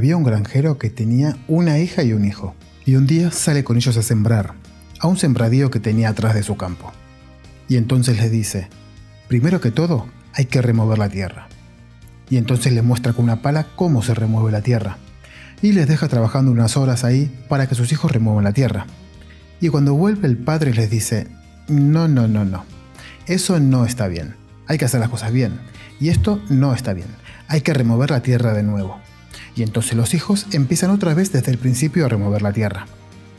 Había un granjero que tenía una hija y un hijo, y un día sale con ellos a sembrar, a un sembradío que tenía atrás de su campo. Y entonces les dice, primero que todo, hay que remover la tierra. Y entonces les muestra con una pala cómo se remueve la tierra. Y les deja trabajando unas horas ahí para que sus hijos remuevan la tierra. Y cuando vuelve el padre les dice, no, no, no, no, eso no está bien. Hay que hacer las cosas bien. Y esto no está bien. Hay que remover la tierra de nuevo. Y entonces los hijos empiezan otra vez desde el principio a remover la tierra.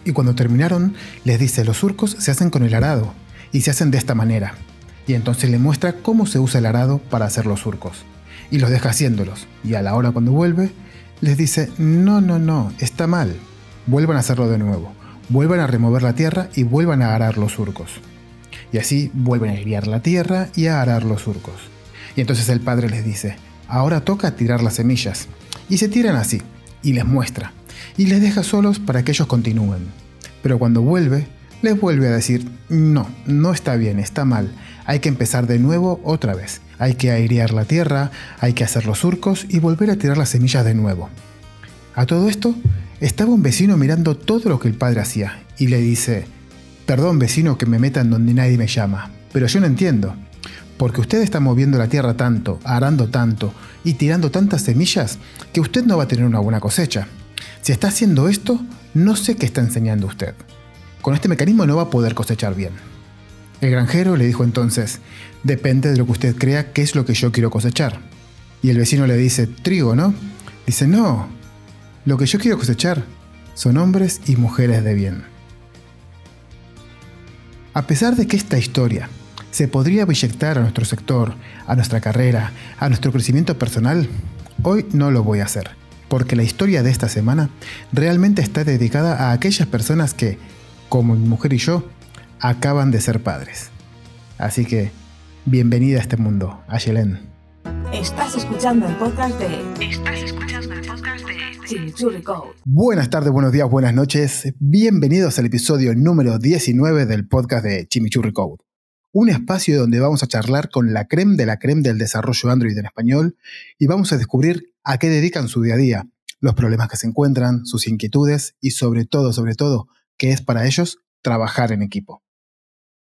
Y cuando terminaron, les dice, los surcos se hacen con el arado, y se hacen de esta manera. Y entonces le muestra cómo se usa el arado para hacer los surcos. Y los deja haciéndolos. Y a la hora cuando vuelve, les dice, no, no, no, está mal. Vuelvan a hacerlo de nuevo. Vuelvan a remover la tierra y vuelvan a arar los surcos. Y así vuelven a guiar la tierra y a arar los surcos. Y entonces el padre les dice, ahora toca tirar las semillas. Y se tiran así, y les muestra, y les deja solos para que ellos continúen. Pero cuando vuelve, les vuelve a decir, no, no está bien, está mal, hay que empezar de nuevo otra vez, hay que airear la tierra, hay que hacer los surcos y volver a tirar las semillas de nuevo. A todo esto, estaba un vecino mirando todo lo que el padre hacía, y le dice, perdón vecino que me meta en donde nadie me llama, pero yo no entiendo, porque usted está moviendo la tierra tanto, arando tanto y tirando tantas semillas que usted no va a tener una buena cosecha. Si está haciendo esto, no sé qué está enseñando usted. Con este mecanismo no va a poder cosechar bien. El granjero le dijo entonces, depende de lo que usted crea que es lo que yo quiero cosechar. Y el vecino le dice, trigo, ¿no? Dice, no, lo que yo quiero cosechar son hombres y mujeres de bien. A pesar de que esta historia se podría proyectar a nuestro sector, a nuestra carrera, a nuestro crecimiento personal, hoy no lo voy a hacer, porque la historia de esta semana realmente está dedicada a aquellas personas que, como mi mujer y yo, acaban de ser padres. Así que, bienvenida a este mundo, Ayelen. Estás escuchando el podcast de... Estás escuchando el podcast de... Chimichurri Code. Buenas tardes, buenos días, buenas noches. Bienvenidos al episodio número 19 del podcast de Chimichurri Code un espacio donde vamos a charlar con la creme de la creme del desarrollo Android en español y vamos a descubrir a qué dedican su día a día, los problemas que se encuentran, sus inquietudes y sobre todo, sobre todo, qué es para ellos trabajar en equipo.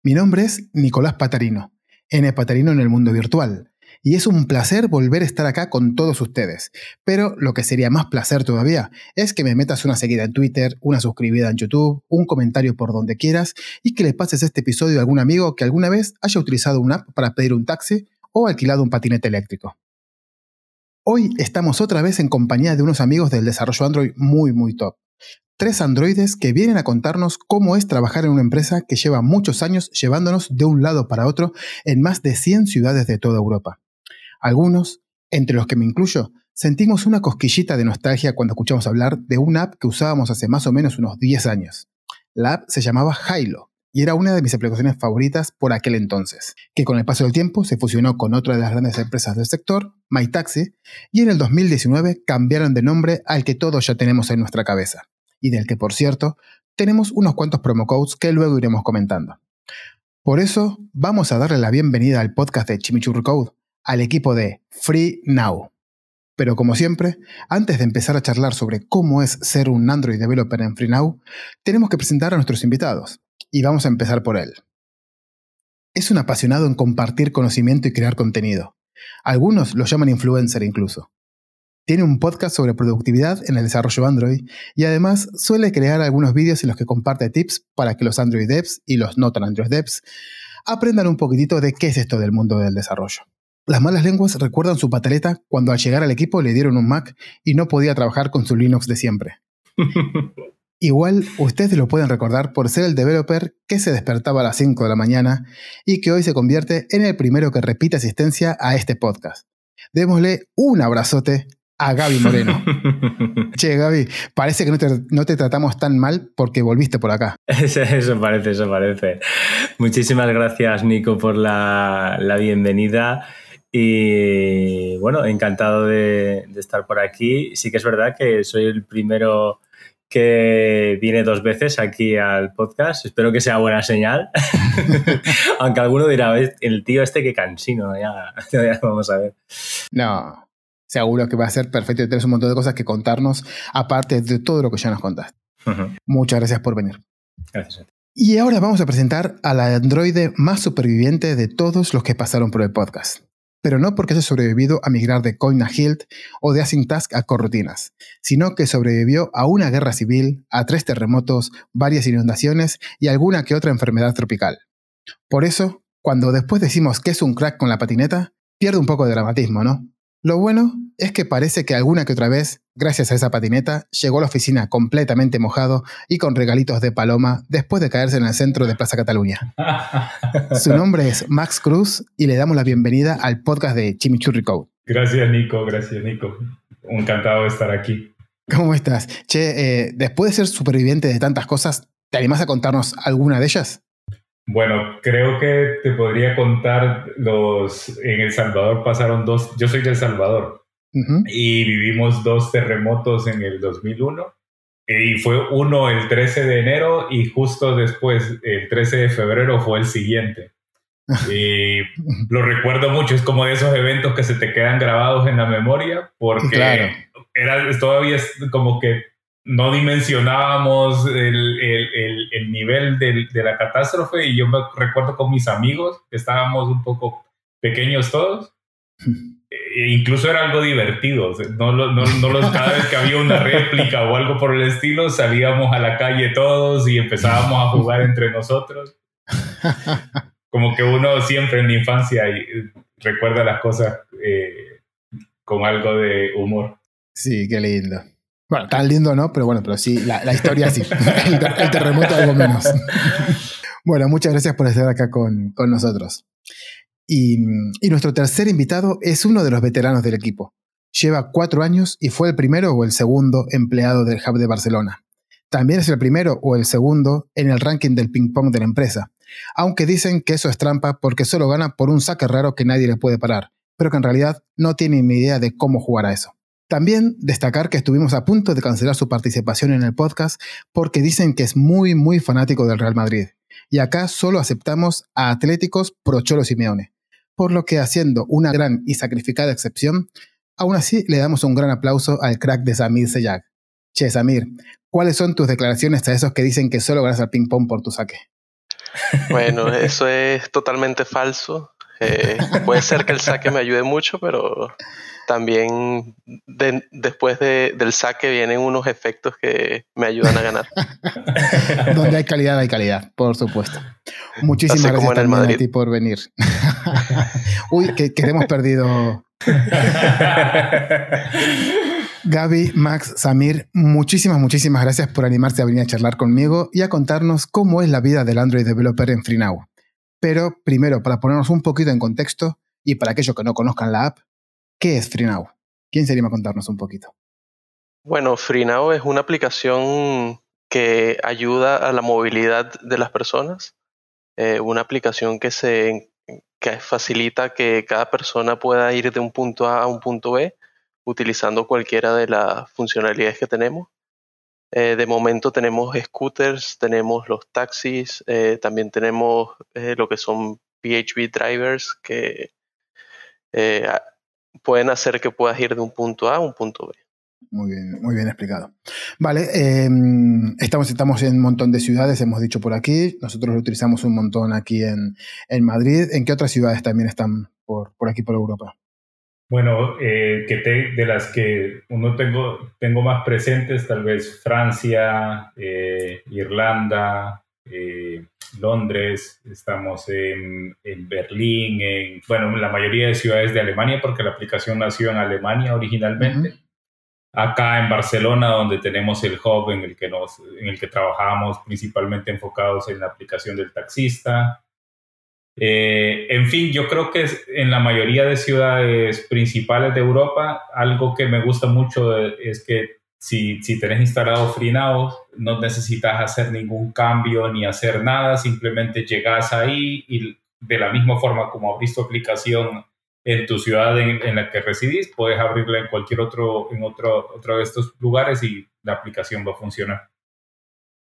Mi nombre es Nicolás Patarino, N Patarino en el mundo virtual, y es un placer volver a estar acá con todos ustedes. Pero lo que sería más placer todavía es que me metas una seguida en Twitter, una suscribida en YouTube, un comentario por donde quieras y que le pases este episodio a algún amigo que alguna vez haya utilizado una app para pedir un taxi o alquilado un patinete eléctrico. Hoy estamos otra vez en compañía de unos amigos del desarrollo Android muy muy top. Tres androides que vienen a contarnos cómo es trabajar en una empresa que lleva muchos años llevándonos de un lado para otro en más de 100 ciudades de toda Europa. Algunos, entre los que me incluyo, sentimos una cosquillita de nostalgia cuando escuchamos hablar de una app que usábamos hace más o menos unos 10 años. La app se llamaba Hilo y era una de mis aplicaciones favoritas por aquel entonces, que con el paso del tiempo se fusionó con otra de las grandes empresas del sector, MyTaxi, y en el 2019 cambiaron de nombre al que todos ya tenemos en nuestra cabeza, y del que por cierto tenemos unos cuantos promo codes que luego iremos comentando. Por eso vamos a darle la bienvenida al podcast de Chimichurri Code, al equipo de Free Now. Pero como siempre, antes de empezar a charlar sobre cómo es ser un Android developer en FreeNow, tenemos que presentar a nuestros invitados, y vamos a empezar por él. Es un apasionado en compartir conocimiento y crear contenido. Algunos lo llaman influencer incluso. Tiene un podcast sobre productividad en el desarrollo Android y además suele crear algunos vídeos en los que comparte tips para que los Android devs y los no tan Android devs aprendan un poquitito de qué es esto del mundo del desarrollo. Las malas lenguas recuerdan su pataleta cuando al llegar al equipo le dieron un Mac y no podía trabajar con su Linux de siempre. Igual ustedes lo pueden recordar por ser el developer que se despertaba a las 5 de la mañana y que hoy se convierte en el primero que repite asistencia a este podcast. Démosle un abrazote a Gaby Moreno. che, Gaby, parece que no te, tratamos tan mal porque volviste por acá. Eso, parece, eso parece. Muchísimas gracias, Nico, por la, la bienvenida. Y bueno, encantado de, estar por aquí. Sí que es verdad que soy el primero que viene dos veces aquí al podcast. Espero que sea buena señal. Aunque alguno dirá, el tío este que cansino, ya, ya vamos a ver. No, seguro que va a ser perfecto y tienes un montón de cosas que contarnos, aparte de todo lo que ya nos contaste. Muchas gracias por venir. Gracias. Y ahora vamos a presentar a la androide más superviviente de todos los que pasaron por el podcast. Pero no porque haya sobrevivido a migrar de Coin a Hilt o de Async Task a Corrutinas, sino que sobrevivió a una guerra civil, a tres terremotos, varias inundaciones y alguna que otra enfermedad tropical. Por eso, cuando después decimos que es un crack con la patineta, pierde un poco de dramatismo, ¿no? Lo bueno es que parece que alguna que otra vez, gracias a esa patineta, llegó a la oficina completamente mojado y con regalitos de paloma después de caerse en el centro de Plaza Cataluña. Su nombre es Max Cruz y le damos la bienvenida al podcast de Chimichurri Code. Gracias, Nico. Gracias, Nico. Encantado de estar aquí. ¿Cómo estás? Che, eh, después de ser superviviente de tantas cosas, ¿te animás a contarnos alguna de ellas? Bueno, creo que te podría contar los... En El Salvador pasaron dos... Yo soy de El Salvador. Y vivimos dos terremotos en el 2001 y fue uno el 13 de enero y justo después, el 13 de febrero, fue el siguiente. Y lo recuerdo mucho, es como de esos eventos que se te quedan grabados en la memoria porque era todavía como que no dimensionábamos el, el, el, nivel de, de, la catástrofe y yo me recuerdo con mis amigos, que estábamos un poco pequeños todos, e incluso era algo divertido, no, no, no los, cada vez que había una réplica o algo por el estilo, salíamos a la calle todos y empezábamos a jugar entre nosotros. Como que uno siempre en la infancia recuerda las cosas eh, con algo de humor. Sí, qué lindo. Bueno, tan lindo no, pero bueno, pero sí, la, historia sí. el, terremoto algo menos. bueno, muchas gracias por estar acá con, con nosotros. Y, y, nuestro tercer invitado es uno de los veteranos del equipo. Lleva cuatro años y fue el primero o el segundo empleado del Hub de Barcelona. También es el primero o el segundo en el ranking del ping-pong de la empresa. Aunque dicen que eso es trampa porque solo gana por un saque raro que nadie le puede parar, pero que en realidad no tiene ni idea de cómo jugar a eso. También destacar que estuvimos a punto de cancelar su participación en el podcast porque dicen que es muy, muy fanático del Real Madrid. Y acá solo aceptamos a atléticos pro Cholo Simeone. Por lo que haciendo una gran y sacrificada excepción, aún así le damos un gran aplauso al crack de Samir Seyag. Che, Samir, ¿cuáles son tus declaraciones a esos que dicen que solo ganas al ping-pong por tu saque? Bueno, eso es totalmente falso. Eh, puede ser que el saque me ayude mucho, pero también después del saque vienen unos efectos que me ayudan a ganar. Donde hay calidad, hay calidad, por supuesto. Muchísimas gracias también a ti por venir. Uy, que, que hemos perdido. Gaby, Max, Samir, muchísimas, muchísimas gracias por animarse a venir a charlar conmigo y a contarnos cómo es la vida del Android Developer en FreeNow. Pero primero, para ponernos un poquito en contexto y para aquellos que no conozcan la app, ¿Qué es FreeNow? ¿Quién sería a contarnos un poquito? Bueno, FreeNow es una aplicación que ayuda a la movilidad de las personas. Eh, una aplicación que, se, que facilita que cada persona pueda ir de un punto A a un punto B utilizando cualquiera de las funcionalidades que tenemos. Eh, de momento tenemos scooters, tenemos los taxis, eh, también tenemos lo que son PHP drivers que pueden hacer que puedas ir de un punto A a un punto B. Muy bien, muy bien explicado. Vale, em, estamos, estamos en un montón de ciudades, hemos dicho por aquí. Nosotros lo utilizamos un montón aquí en, en Madrid. ¿En qué otras ciudades también están por, por aquí, por Europa? Bueno, eh, que de las que uno tengo, tengo más presentes, tal vez Francia, eh, Irlanda, eh, Londres, estamos en, Berlín, en, bueno, en la mayoría de ciudades de Alemania, porque la aplicación nació en Alemania originalmente. Acá en Barcelona, donde tenemos el hub en el que, nos, en el que trabajamos principalmente enfocados en la aplicación del taxista. Eh, en fin, yo creo que en la mayoría de ciudades principales de Europa, algo que me gusta mucho es que si, si tenés instalado FreeNow, no necesitas hacer ningún cambio ni hacer nada, simplemente llegas ahí y de la misma forma como abrís tu aplicación en tu ciudad en, la que residís, puedes abrirla en cualquier otro, en otro, otro de estos lugares y la aplicación va a funcionar.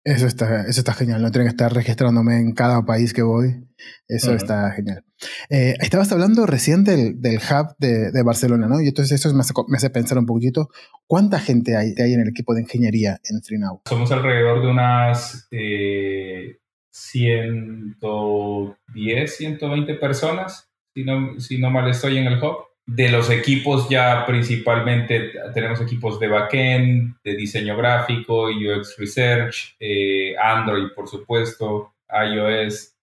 Eso está, eso está genial, no tener que estar registrándome en cada país que voy. Eso está genial. Eh, estabas hablando recién del, hub de, Barcelona, ¿no? Y entonces eso me hace, pensar un poquito, ¿cuánta gente hay, hay en el equipo de ingeniería en FreeNow? Somos alrededor de unas eh, 110, 120 personas, si no, si no mal estoy en el hub de los equipos ya principalmente tenemos equipos de backend, de diseño gráfico, UX Research, eh, Android por supuesto, iOS,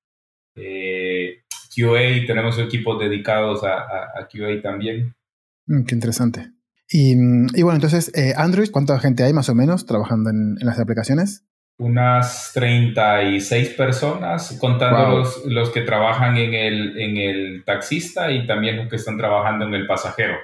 eh, QA, tenemos equipos dedicados a, QA también. Mm, qué interesante. Y, bueno, entonces, eh, Android, ¿cuánta gente hay más o menos trabajando en las aplicaciones? Unas 36 personas, contando los, los, que trabajan en el, en el taxista y también los que están trabajando en el pasajero.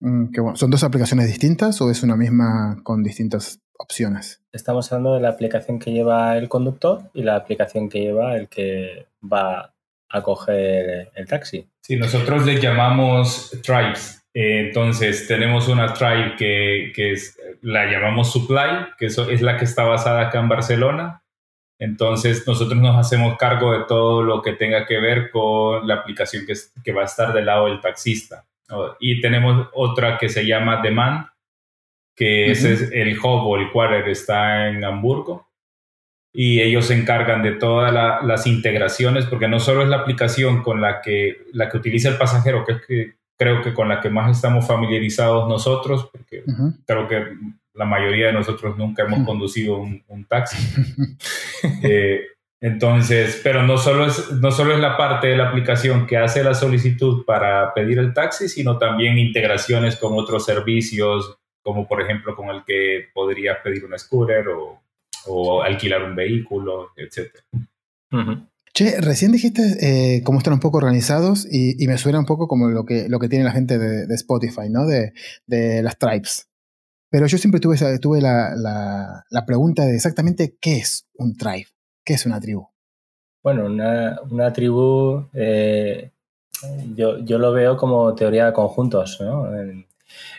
Mm, ¿Son dos aplicaciones distintas o es una misma con distintas opciones? Estamos hablando de la aplicación que lleva el conductor y la aplicación que lleva el que va a coger el taxi. Sí, nosotros le llamamos tribes entonces, tenemos una tribe que, que es, la llamamos Supply, que es la que está basada acá en Barcelona. Entonces, nosotros nos hacemos cargo de todo lo que tenga que ver con la aplicación que, que va a estar del lado del taxista. Y tenemos otra que se llama Demand, que ese es el hub o el quarter está en Hamburgo. Y ellos se encargan de todas las integraciones, porque no solo es la aplicación con la que, la que utiliza el pasajero, que es que creo que con la que más estamos familiarizados nosotros, porque creo que la mayoría de nosotros nunca hemos conducido un, taxi. Eh, entonces, pero no solo, es, no solo es la parte de la aplicación que hace la solicitud para pedir el taxi, sino también integraciones con otros servicios, como por ejemplo con el que podrías pedir un scooter o, o alquilar un vehículo, etc. Che, recién dijiste eh, cómo están un poco organizados y, me suena un poco como lo que, lo que tiene la gente de, Spotify, ¿no? De, las tribes. Pero yo siempre tuve, tuve la, la, pregunta de exactamente qué es un tribe, qué es una tribu. Bueno, una, una tribu, eh, yo, yo, lo veo como teoría de conjuntos, ¿no?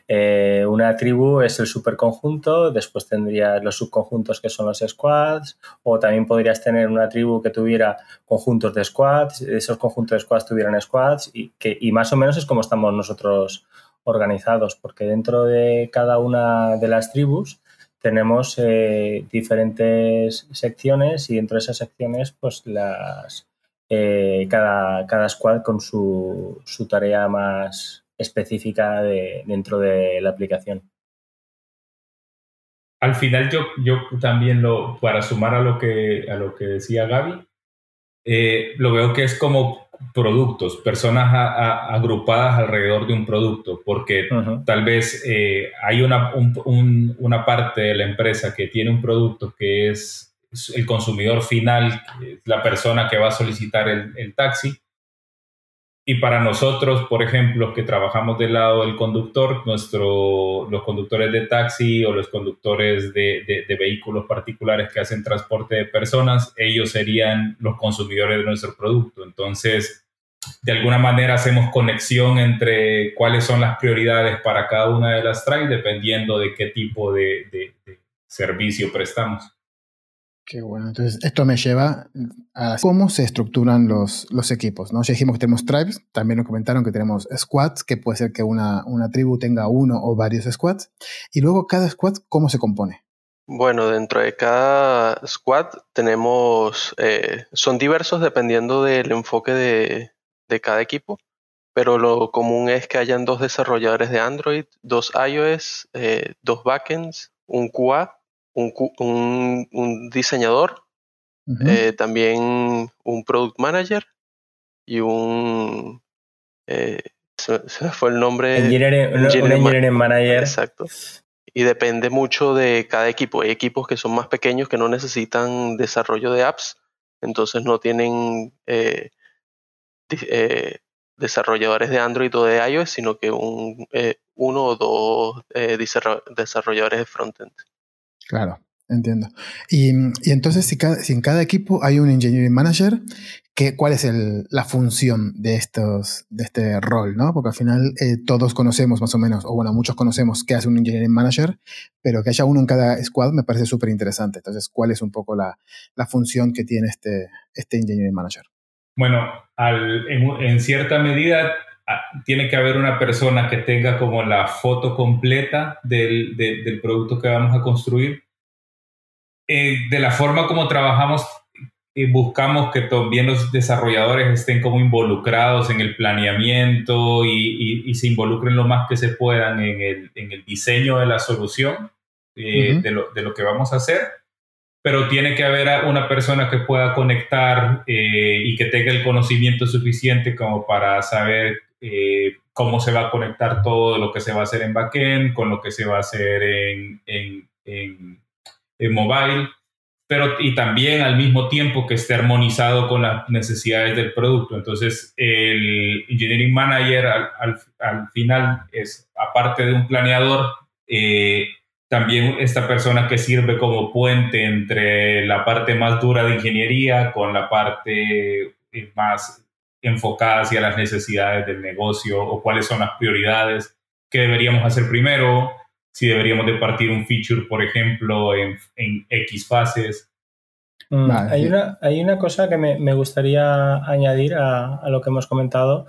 Eh, una tribu es el superconjunto, después tendrías los subconjuntos que son los squads, o también podrías tener una tribu que tuviera conjuntos de squads, esos conjuntos de squads tuvieran squads, y, que, y más o menos es como estamos nosotros organizados, porque dentro de cada una de las tribus tenemos eh, diferentes secciones y dentro de esas secciones, pues las eh, cada, cada squad con su, su tarea más, específica de, dentro de la aplicación. Al final yo, yo también lo, para sumar a lo que, a lo que decía Gaby, eh, lo veo que es como productos, personas agrupadas alrededor de un producto, porque tal vez eh, hay una, una parte de la empresa que tiene un producto que es el consumidor final, la persona que va a solicitar el, el taxi, y para nosotros, por ejemplo, que trabajamos del lado del conductor, nuestro, los conductores de taxi o los conductores de, vehículos particulares que hacen transporte de personas, ellos serían los consumidores de nuestro producto. Entonces, de alguna manera hacemos conexión entre cuáles son las prioridades para cada una de las tribes dependiendo de qué tipo de servicio prestamos. Qué bueno. Entonces, esto me lleva a cómo se estructuran los, los equipos. ¿no? Ya dijimos que tenemos tribes, también nos comentaron que tenemos squads, que puede ser que una, una tribu tenga uno o varios squads. Y luego, cada squad, ¿cómo se compone? Bueno, dentro de cada squad tenemos, eh, son diversos dependiendo del enfoque de, de cada equipo, pero lo común es que hayan dos desarrolladores de Android, dos iOS, eh, dos backends, un QA un, un, diseñador, eh, también un product manager y un... Eh, se, fue el nombre... Engineering, manager. Exacto. Y depende mucho de cada equipo. Hay equipos que son más pequeños que no necesitan desarrollo de apps, entonces no tienen eh, desarrolladores de Android o de iOS, sino que un, uno o dos desarrolladores de frontend. Claro. Entiendo. Y, entonces, si, si, en cada equipo hay un engineering manager, ¿qué, ¿cuál es la función de, estos, de este rol? ¿no? Porque al final eh, todos conocemos más o menos, o bueno, muchos conocemos qué hace un engineering manager, pero que haya uno en cada squad me parece súper interesante. Entonces, ¿cuál es un poco la, la, función que tiene este, este engineering manager? Bueno, al, en, cierta medida tiene que haber una persona que tenga como la foto completa del, del producto que vamos a construir eh, de la forma como trabajamos, y buscamos que también los desarrolladores estén como involucrados en el planeamiento y, se involucren lo más que se puedan en el, diseño de la solución eh, de, lo, que vamos a hacer. Pero tiene que haber una persona que pueda conectar eh, y que tenga el conocimiento suficiente como para saber cómo se va a conectar todo lo que se va a hacer en backend con lo que se va a hacer en, en mobile, pero y también al mismo tiempo que esté armonizado con las necesidades del producto. Entonces, el Engineering Manager al, al, final es, aparte de un planeador, eh, también esta persona que sirve como puente entre la parte más dura de ingeniería con la parte eh, más enfocada hacia las necesidades del negocio o cuáles son las prioridades que deberíamos hacer primero, si deberíamos de partir un feature, por ejemplo, en, en X fases. Mm, hay, una, hay una cosa que me, me gustaría añadir a, a, lo que hemos comentado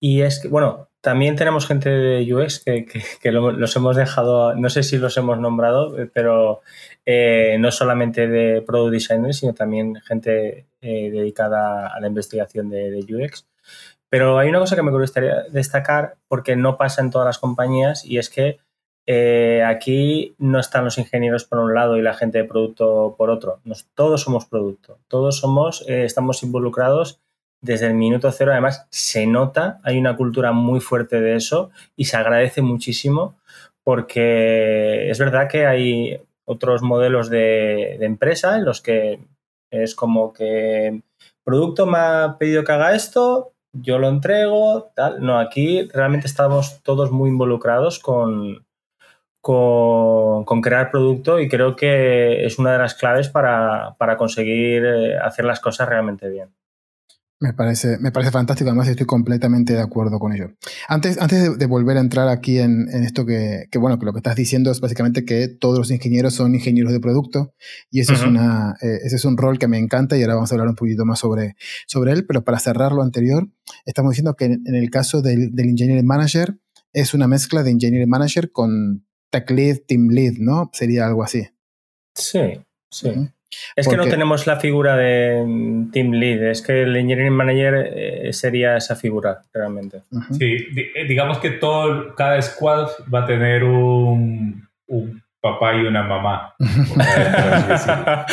y es que, bueno, también tenemos gente de UX que, que, los hemos dejado, no sé si los hemos nombrado, eh, pero eh, no solamente de product designers, sino también gente eh, dedicada a la investigación de, UX. Pero hay una cosa que me gustaría destacar porque no pasa en todas las compañías y es que eh, aquí no están los ingenieros por un lado y la gente de producto por otro. todos somos producto, todos somos, estamos involucrados desde el minuto cero. Además, se nota, hay una cultura muy fuerte de eso y se agradece muchísimo porque es verdad que hay otros modelos de, empresa en los que es como que producto me ha pedido que haga esto, yo lo entrego, tal. No, aquí realmente estamos todos muy involucrados con, con, crear producto y creo que es una de las claves para, conseguir eh, hacer las cosas realmente bien. Me parece, me parece fantástico, además estoy completamente de acuerdo con ello. Antes, antes de, volver a entrar aquí en, esto que, bueno, que lo que estás diciendo es básicamente que todos los ingenieros son ingenieros de producto y eso es una, eh, ese es un rol que me encanta y ahora vamos a hablar un poquito más sobre, sobre él, pero para cerrar lo anterior, estamos diciendo que en, el caso del, del Engineering Manager es una mezcla de Engineering Manager con tech lead, team lead, ¿no? Sería algo así. Sí, sí. Es que no tenemos la figura de mm, team lead, es que el engineering manager eh, sería esa figura realmente. Sí, eh, digamos que todo, cada squad va a tener un, un papá y una mamá.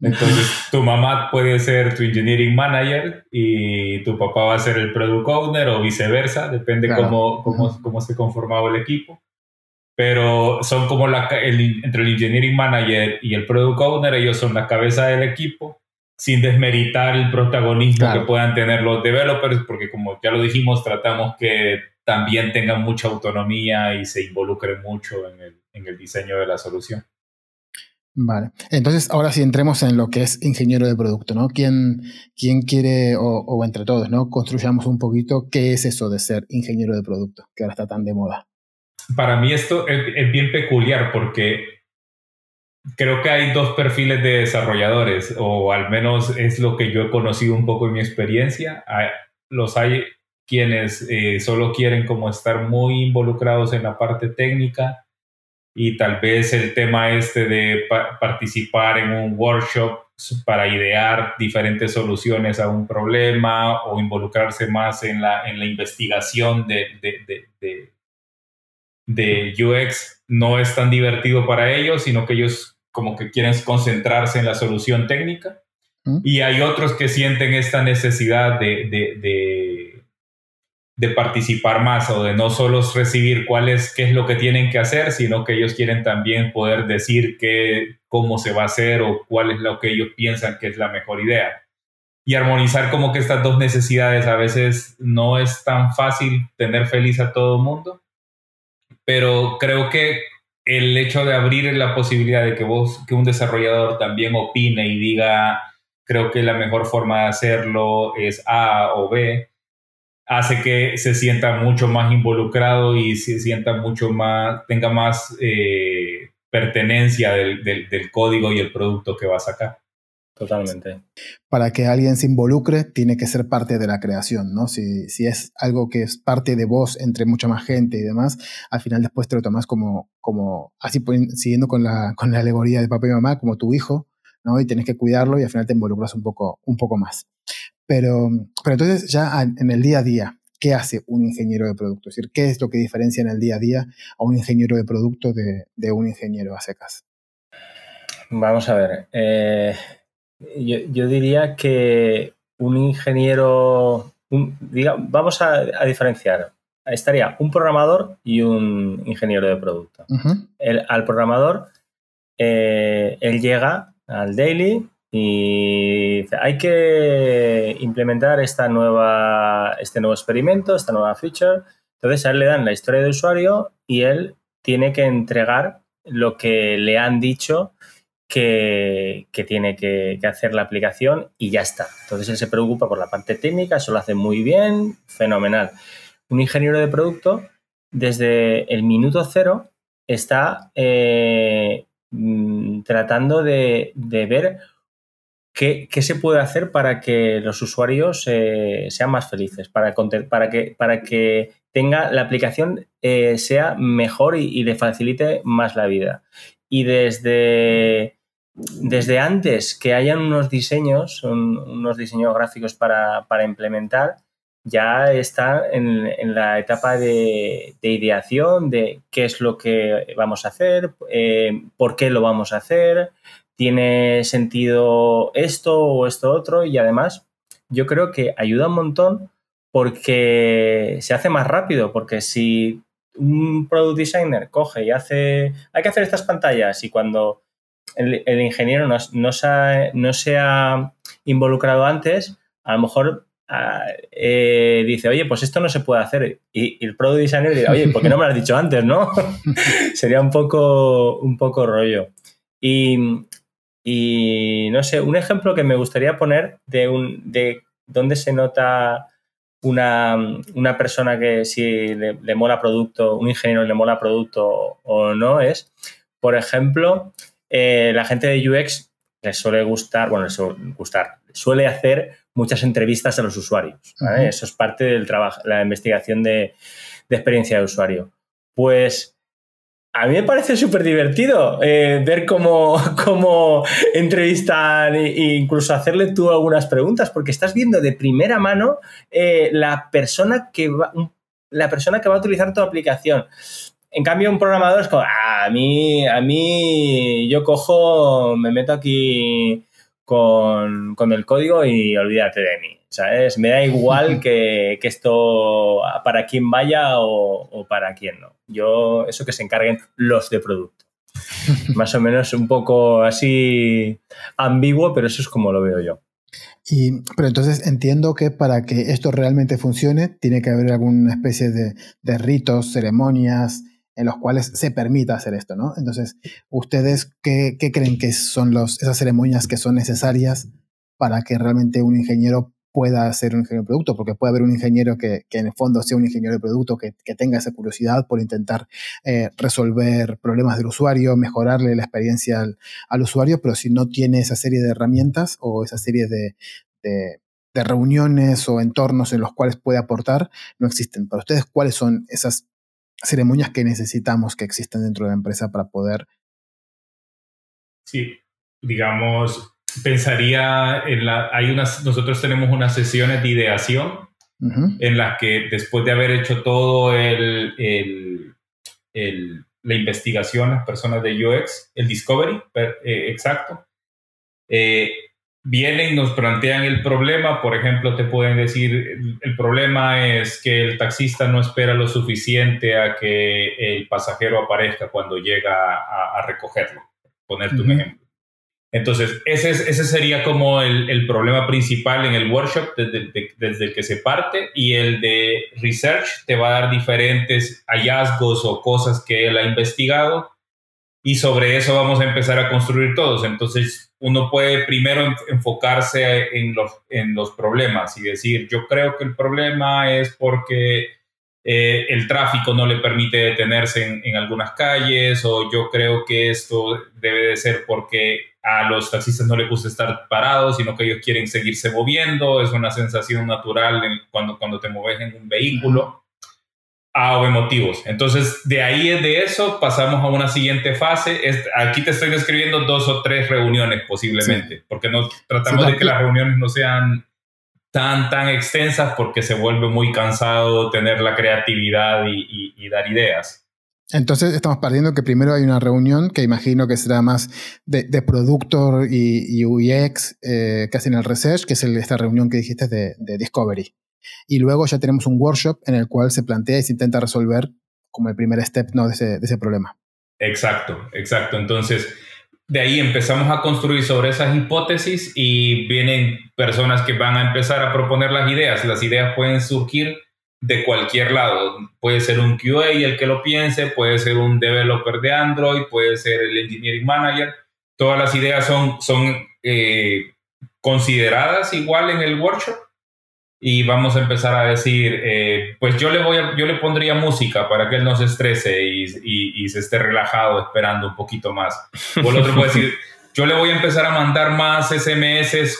Entonces, tu mamá puede ser tu engineering manager y tu papá va a ser el product owner o viceversa, depende cómo, cómo, cómo se conformaba el equipo pero son como la, entre el engineering manager y el product owner, ellos son la cabeza del equipo, sin desmeritar el protagonismo que puedan tener los developers, porque como ya lo dijimos, tratamos que también tengan mucha autonomía y se involucren mucho en el, en el diseño de la solución. Vale, entonces ahora sí entremos en lo que es ingeniero de producto, ¿no? ¿Quién, quién quiere, o, o entre todos, ¿no? Construyamos un poquito qué es eso de ser ingeniero de producto, que ahora está tan de moda para mí esto es, bien peculiar porque creo que hay dos perfiles de desarrolladores, o al menos es lo que yo he conocido un poco en mi experiencia. los hay quienes eh, solo quieren como estar muy involucrados en la parte técnica y tal vez el tema este de participar en un workshop para idear diferentes soluciones a un problema o involucrarse más en la, en la investigación de UX no es tan divertido para ellos, sino que ellos como que quieren concentrarse en la solución técnica. Mm. Y hay otros que sienten esta necesidad de, de, de, participar más o de no solo recibir cuál es, qué es lo que tienen que hacer, sino que ellos quieren también poder decir qué, cómo se va a hacer o cuál es lo que ellos piensan que es la mejor idea. Y armonizar como que estas dos necesidades a veces no es tan fácil tener feliz a todo el mundo pero creo que el hecho de abrir la posibilidad de que vos, que un desarrollador también opine y diga, creo que la mejor forma de hacerlo es A o B, hace que se sienta mucho más involucrado y se sienta mucho más, tenga más eh, pertenencia del, del, código y el producto que va a sacar. Totalmente. Para que alguien se involucre, tiene que ser parte de la creación, ¿no? Si, si, es algo que es parte de vos entre mucha más gente y demás, al final después te lo tomas como, como así siguiendo con la, con la alegoría de papá y mamá, como tu hijo, ¿no? Y tienes que cuidarlo y al final te involucras un poco, un poco más. Pero, pero entonces ya en el día a día, ¿qué hace un ingeniero de producto? Es decir, ¿qué es lo que diferencia en el día a día a un ingeniero de producto de, de un ingeniero a secas? Vamos a ver. Eh, yo, diría que un ingeniero, vamos a, diferenciar. Estaría un programador y un ingeniero de producto. al programador, eh, él llega al daily y dice, hay que implementar esta nueva, este nuevo experimento, esta nueva feature. Entonces a él le dan la historia de usuario y él tiene que entregar lo que le han dicho que, tiene que, hacer la aplicación y ya está. Entonces él se preocupa por la parte técnica, eso lo hace muy bien, fenomenal. Un ingeniero de producto, desde el minuto cero, está eh, mm, tratando de, ver qué, se puede hacer para que los usuarios eh, sean más felices, para, que, tenga la aplicación eh, sea mejor y, le facilite más la vida. Y desde desde antes que hayan unos diseños, unos diseños gráficos para, implementar, ya está en, la etapa de, ideación de qué es lo que vamos a hacer, eh, por qué lo vamos a hacer, tiene sentido esto o esto otro y además yo creo que ayuda un montón porque se hace más rápido, porque si un product designer coge y hace, hay que hacer estas pantallas y cuando el, ingeniero no, se ha, involucrado antes, a lo mejor ah, eh, dice, oye, pues esto no se puede hacer. Y, el product designer dice, oye, ¿por qué no me lo has dicho antes, no? Sería un poco, un poco rollo. Y, no sé, un ejemplo que me gustaría poner de, un, de dónde se nota una, persona que si le, mola producto, un ingeniero le mola producto o no es, por ejemplo, eh, la gente de UX les suele gustar, bueno, les suele gustar, suele hacer muchas entrevistas a los usuarios. Eso es parte del trabajo, la investigación de, experiencia de usuario. Pues a mí me parece súper divertido eh, ver cómo, cómo entrevistan e, incluso hacerle tú algunas preguntas, porque estás viendo de primera mano eh, la, persona que la persona que va a utilizar tu aplicación. En cambio, un programador es como, ah, a mí, a mí, yo cojo, me meto aquí con, el código y olvídate de mí. ¿Sabes? Me da igual que, esto para quien vaya o, para quien no. Yo, eso que se encarguen los de producto. Más o menos un poco así ambiguo, pero eso es como lo veo yo. Y, pero entonces entiendo que para que esto realmente funcione, tiene que haber alguna especie de, de ritos, ceremonias, en los cuales se permita hacer esto, ¿no? Entonces, ¿ustedes qué, creen que son los, esas ceremonias que son necesarias para que realmente un ingeniero pueda ser un ingeniero de producto? Porque puede haber un ingeniero que, en el fondo sea un ingeniero de producto, que, tenga esa curiosidad por intentar eh, resolver problemas del usuario, mejorarle la experiencia al, usuario, pero si no tiene esa serie de herramientas o esa serie de, de reuniones o entornos en los cuales puede aportar, no existen. Para ustedes, ¿cuáles son esas ceremonias que necesitamos que existan dentro de la empresa para poder... Sí, digamos, pensaría en la... Hay unas, nosotros tenemos unas sesiones de ideación en las que después de haber hecho todo el, el, el, la investigación, las personas de UX, el discovery, eh, exacto, eh, vienen y nos plantean el problema, por ejemplo, te pueden decir, el problema es que el taxista no espera lo suficiente a que el pasajero aparezca cuando llega a, recogerlo, ponerte un ejemplo. Entonces, ese, ese sería como el, problema principal en el workshop desde, desde, el que se parte y el de research te va a dar diferentes hallazgos o cosas que él ha investigado y sobre eso vamos a empezar a construir todos. Entonces, uno puede primero enfocarse en los, en los problemas y decir, yo creo que el problema es porque eh, el tráfico no le permite detenerse en, algunas calles o yo creo que esto debe de ser porque a los taxistas no les gusta estar parados, sino que ellos quieren seguirse moviendo, es una sensación natural cuando, cuando te mueves en un vehículo a motivos. Entonces, de ahí, de eso, pasamos a una siguiente fase. aquí te estoy describiendo dos o tres reuniones posiblemente, porque no, tratamos de que las reuniones no sean tan, tan extensas porque se vuelve muy cansado tener la creatividad y, dar ideas. Entonces estamos partiendo que primero hay una reunión que imagino que será más de, de productor y, UX eh, que hacen el research, que es esta reunión que dijiste de, de Discovery. Y luego ya tenemos un workshop en el cual se plantea y se intenta resolver como el primer step ¿no? de, ese, de ese problema. Exacto, exacto. Entonces, de ahí empezamos a construir sobre esas hipótesis y vienen personas que van a empezar a proponer las ideas. Las ideas pueden surgir de cualquier lado. Puede ser un QA el que lo piense, puede ser un developer de Android, puede ser el engineering manager. Todas las ideas son, son eh, consideradas igual en el workshop y vamos a empezar a decir, eh, pues yo le, voy yo le pondría música para que él no se estrese y, y, se esté relajado esperando un poquito más. O el otro puede decir, yo le voy a empezar a mandar más SMS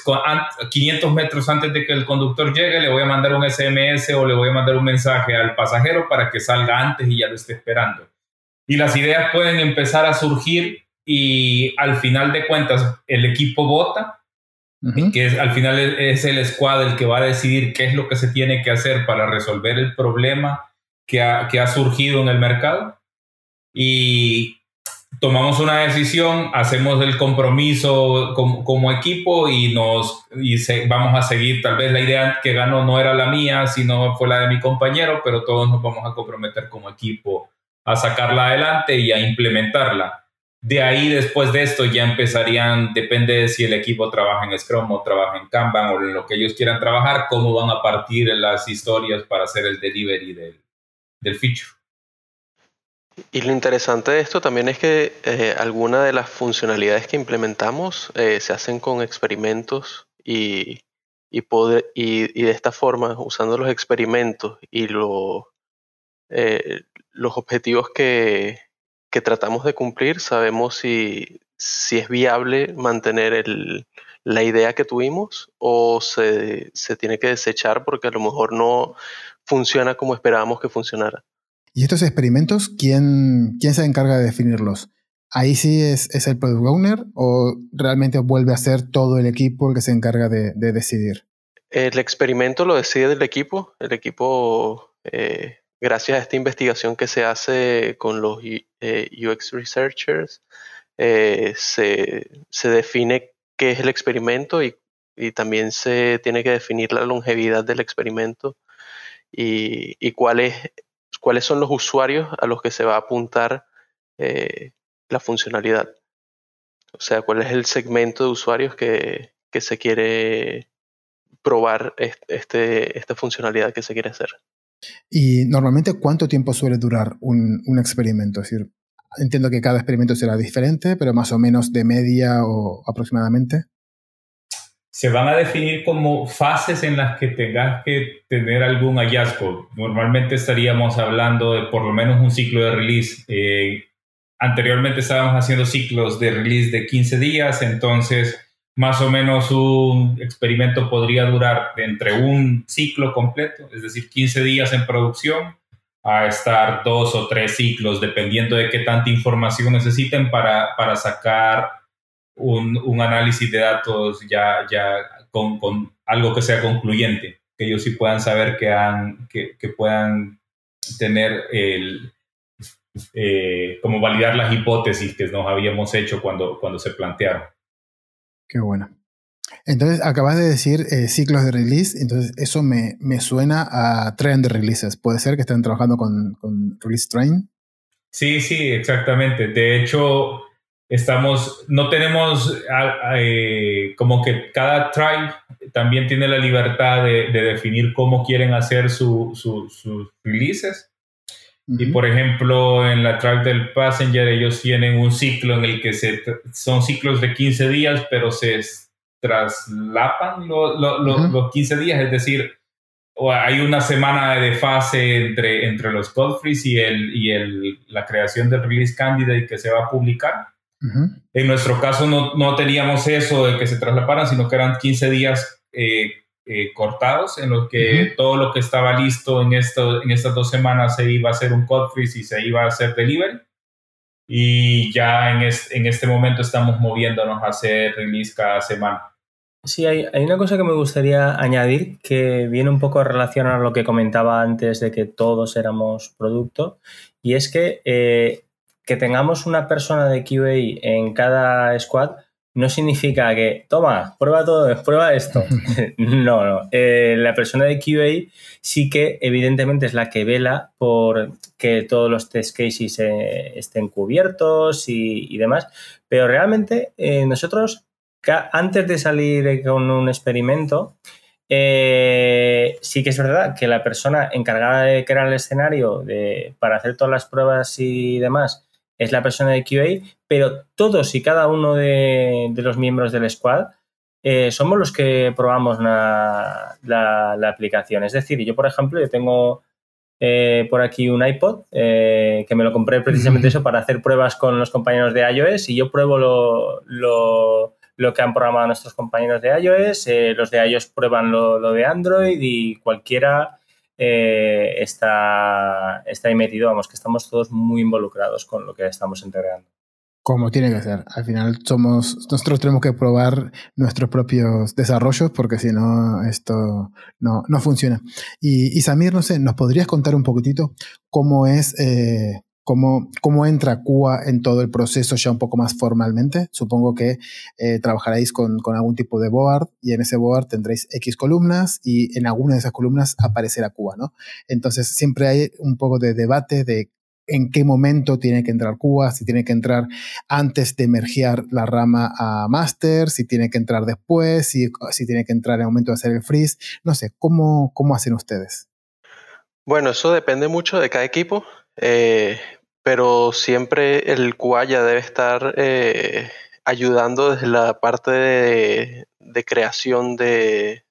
500 metros antes de que el conductor llegue, le voy a mandar un SMS o le voy a mandar un mensaje al pasajero para que salga antes y ya lo esté esperando. Y las ideas pueden empezar a surgir y al final de cuentas el equipo vota que es, al final es, el squad el que va a decidir qué es lo que se tiene que hacer para resolver el problema que ha, que ha surgido en el mercado. Y tomamos una decisión, hacemos el compromiso como, como equipo y, nos, y vamos a seguir. Tal vez la idea que ganó no era la mía, sino fue la de mi compañero, pero todos nos vamos a comprometer como equipo a sacarla adelante y a implementarla. De ahí, después de esto, ya empezarían, depende de si el equipo trabaja en Scrum o trabaja en Kanban o en lo que ellos quieran trabajar, cómo van a partir las historias para hacer el delivery del, del feature. Y lo interesante de esto también es que eh, algunas de las funcionalidades que implementamos eh, se hacen con experimentos y, y, de esta forma, usando los experimentos y eh, los objetivos que, que tratamos de cumplir, sabemos si, si es viable mantener el, la idea que tuvimos o se, se, tiene que desechar porque a lo mejor no funciona como esperábamos que funcionara. ¿Y estos experimentos, quién, quién se encarga de definirlos? ¿Ahí sí es, es, el product owner o realmente vuelve a ser todo el equipo el que se encarga de, de decidir? El experimento lo decide el equipo. El equipo eh, gracias a esta investigación que se hace con los eh, UX researchers, eh, se, define qué es el experimento y, también se tiene que definir la longevidad del experimento y, cuáles, cuáles son los usuarios a los que se va a apuntar eh, la funcionalidad. O sea, cuál es el segmento de usuarios que, se quiere probar este, esta funcionalidad que se quiere hacer. Y normalmente, ¿cuánto tiempo suele durar un, un, experimento? Es decir, entiendo que cada experimento será diferente, pero más o menos de media o aproximadamente. Se van a definir como fases en las que tengas que tener algún hallazgo. Normalmente estaríamos hablando de por lo menos un ciclo de release. Eh, anteriormente estábamos haciendo ciclos de release de 15 días, entonces más o menos un experimento podría durar entre un ciclo completo, es decir, 15 días en producción, a estar dos o tres ciclos, dependiendo de qué tanta información necesiten para, para sacar un, un, análisis de datos ya, ya con, con, algo que sea concluyente, que ellos sí puedan saber que, han, que, que puedan tener el, eh, como validar las hipótesis que nos habíamos hecho cuando, cuando se plantearon. Qué bueno. Entonces, acabas de decir eh, ciclos de release, entonces eso me, me, suena a trend de releases. ¿Puede ser que estén trabajando con, con Release Train? Sí, sí, exactamente. De hecho, estamos, no tenemos eh, como que cada tribe también tiene la libertad de, de definir cómo quieren hacer sus releases. Y por ejemplo, en la track del Passenger ellos tienen un ciclo en el que se, son ciclos de 15 días, pero se traslapan los 15 días, es decir, hay una semana de fase entre, entre los Godfreys y, el, y el, la creación del release candidate que se va a publicar. En nuestro caso no, no, teníamos eso de que se traslaparan, sino que eran 15 días eh, eh, cortados en los que todo lo que estaba listo en, esto, en estas dos semanas se iba a hacer un code freeze y se iba a hacer delivery. Y ya en, en este momento estamos moviéndonos a hacer release cada semana. Sí, hay, hay, una cosa que me gustaría añadir que viene un poco a lo que comentaba antes de que todos éramos producto y es que eh, que tengamos una persona de QA en cada squad no significa que, toma, prueba todo, prueba esto. no, no. Eh, la persona de QA sí que evidentemente es la que vela por que todos los test cases eh, estén cubiertos y, demás, pero realmente eh, nosotros, antes de salir con un experimento, sí que es verdad que la persona encargada de crear el escenario de, para hacer todas las pruebas y demás, es la persona de QA, pero todos y cada uno de, los miembros del squad eh, somos los que probamos la, aplicación. Es decir, yo, por ejemplo, yo tengo eh, por aquí un iPod eh, que me lo compré precisamente eso para hacer pruebas con los compañeros de iOS y yo pruebo lo, lo, que han programado nuestros compañeros de iOS, los de iOS prueban lo, lo de Android y cualquiera eh, está, está ahí metido, vamos, que estamos todos muy involucrados con lo que estamos entregando. Como tiene que ser. Al final somos, nosotros tenemos que probar nuestros propios desarrollos porque si no, esto no, no funciona. Y, y, Samir, no sé, ¿nos podrías contar un poquitito cómo es eh, ¿Cómo, ¿Cómo, entra Cuba en todo el proceso ya un poco más formalmente? Supongo que eh, trabajaréis con, con, algún tipo de board y en ese board tendréis X columnas y en alguna de esas columnas aparecerá Cuba, ¿no? Entonces siempre hay un poco de debate de en qué momento tiene que entrar Cuba, si tiene que entrar antes de emergiar la rama a master, si tiene que entrar después, si, tiene que entrar en el momento de hacer el freeze. No sé, ¿cómo, cómo hacen ustedes? Bueno, eso depende mucho de cada equipo. Eh, pero siempre el QA ya debe estar eh, ayudando desde la parte de, creación de,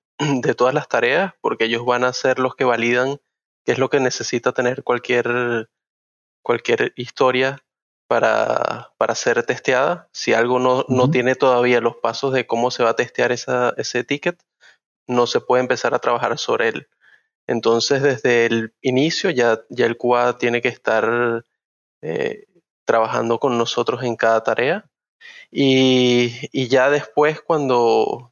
todas las tareas, porque ellos van a ser los que validan qué es lo que necesita tener cualquier, cualquier historia para, para ser testeada. Si algo no, no, tiene todavía los pasos de cómo se va a testear esa, ese ticket, no se puede empezar a trabajar sobre él. Entonces, desde el inicio ya, ya el QA tiene que estar eh, trabajando con nosotros en cada tarea. Y, ya después, cuando,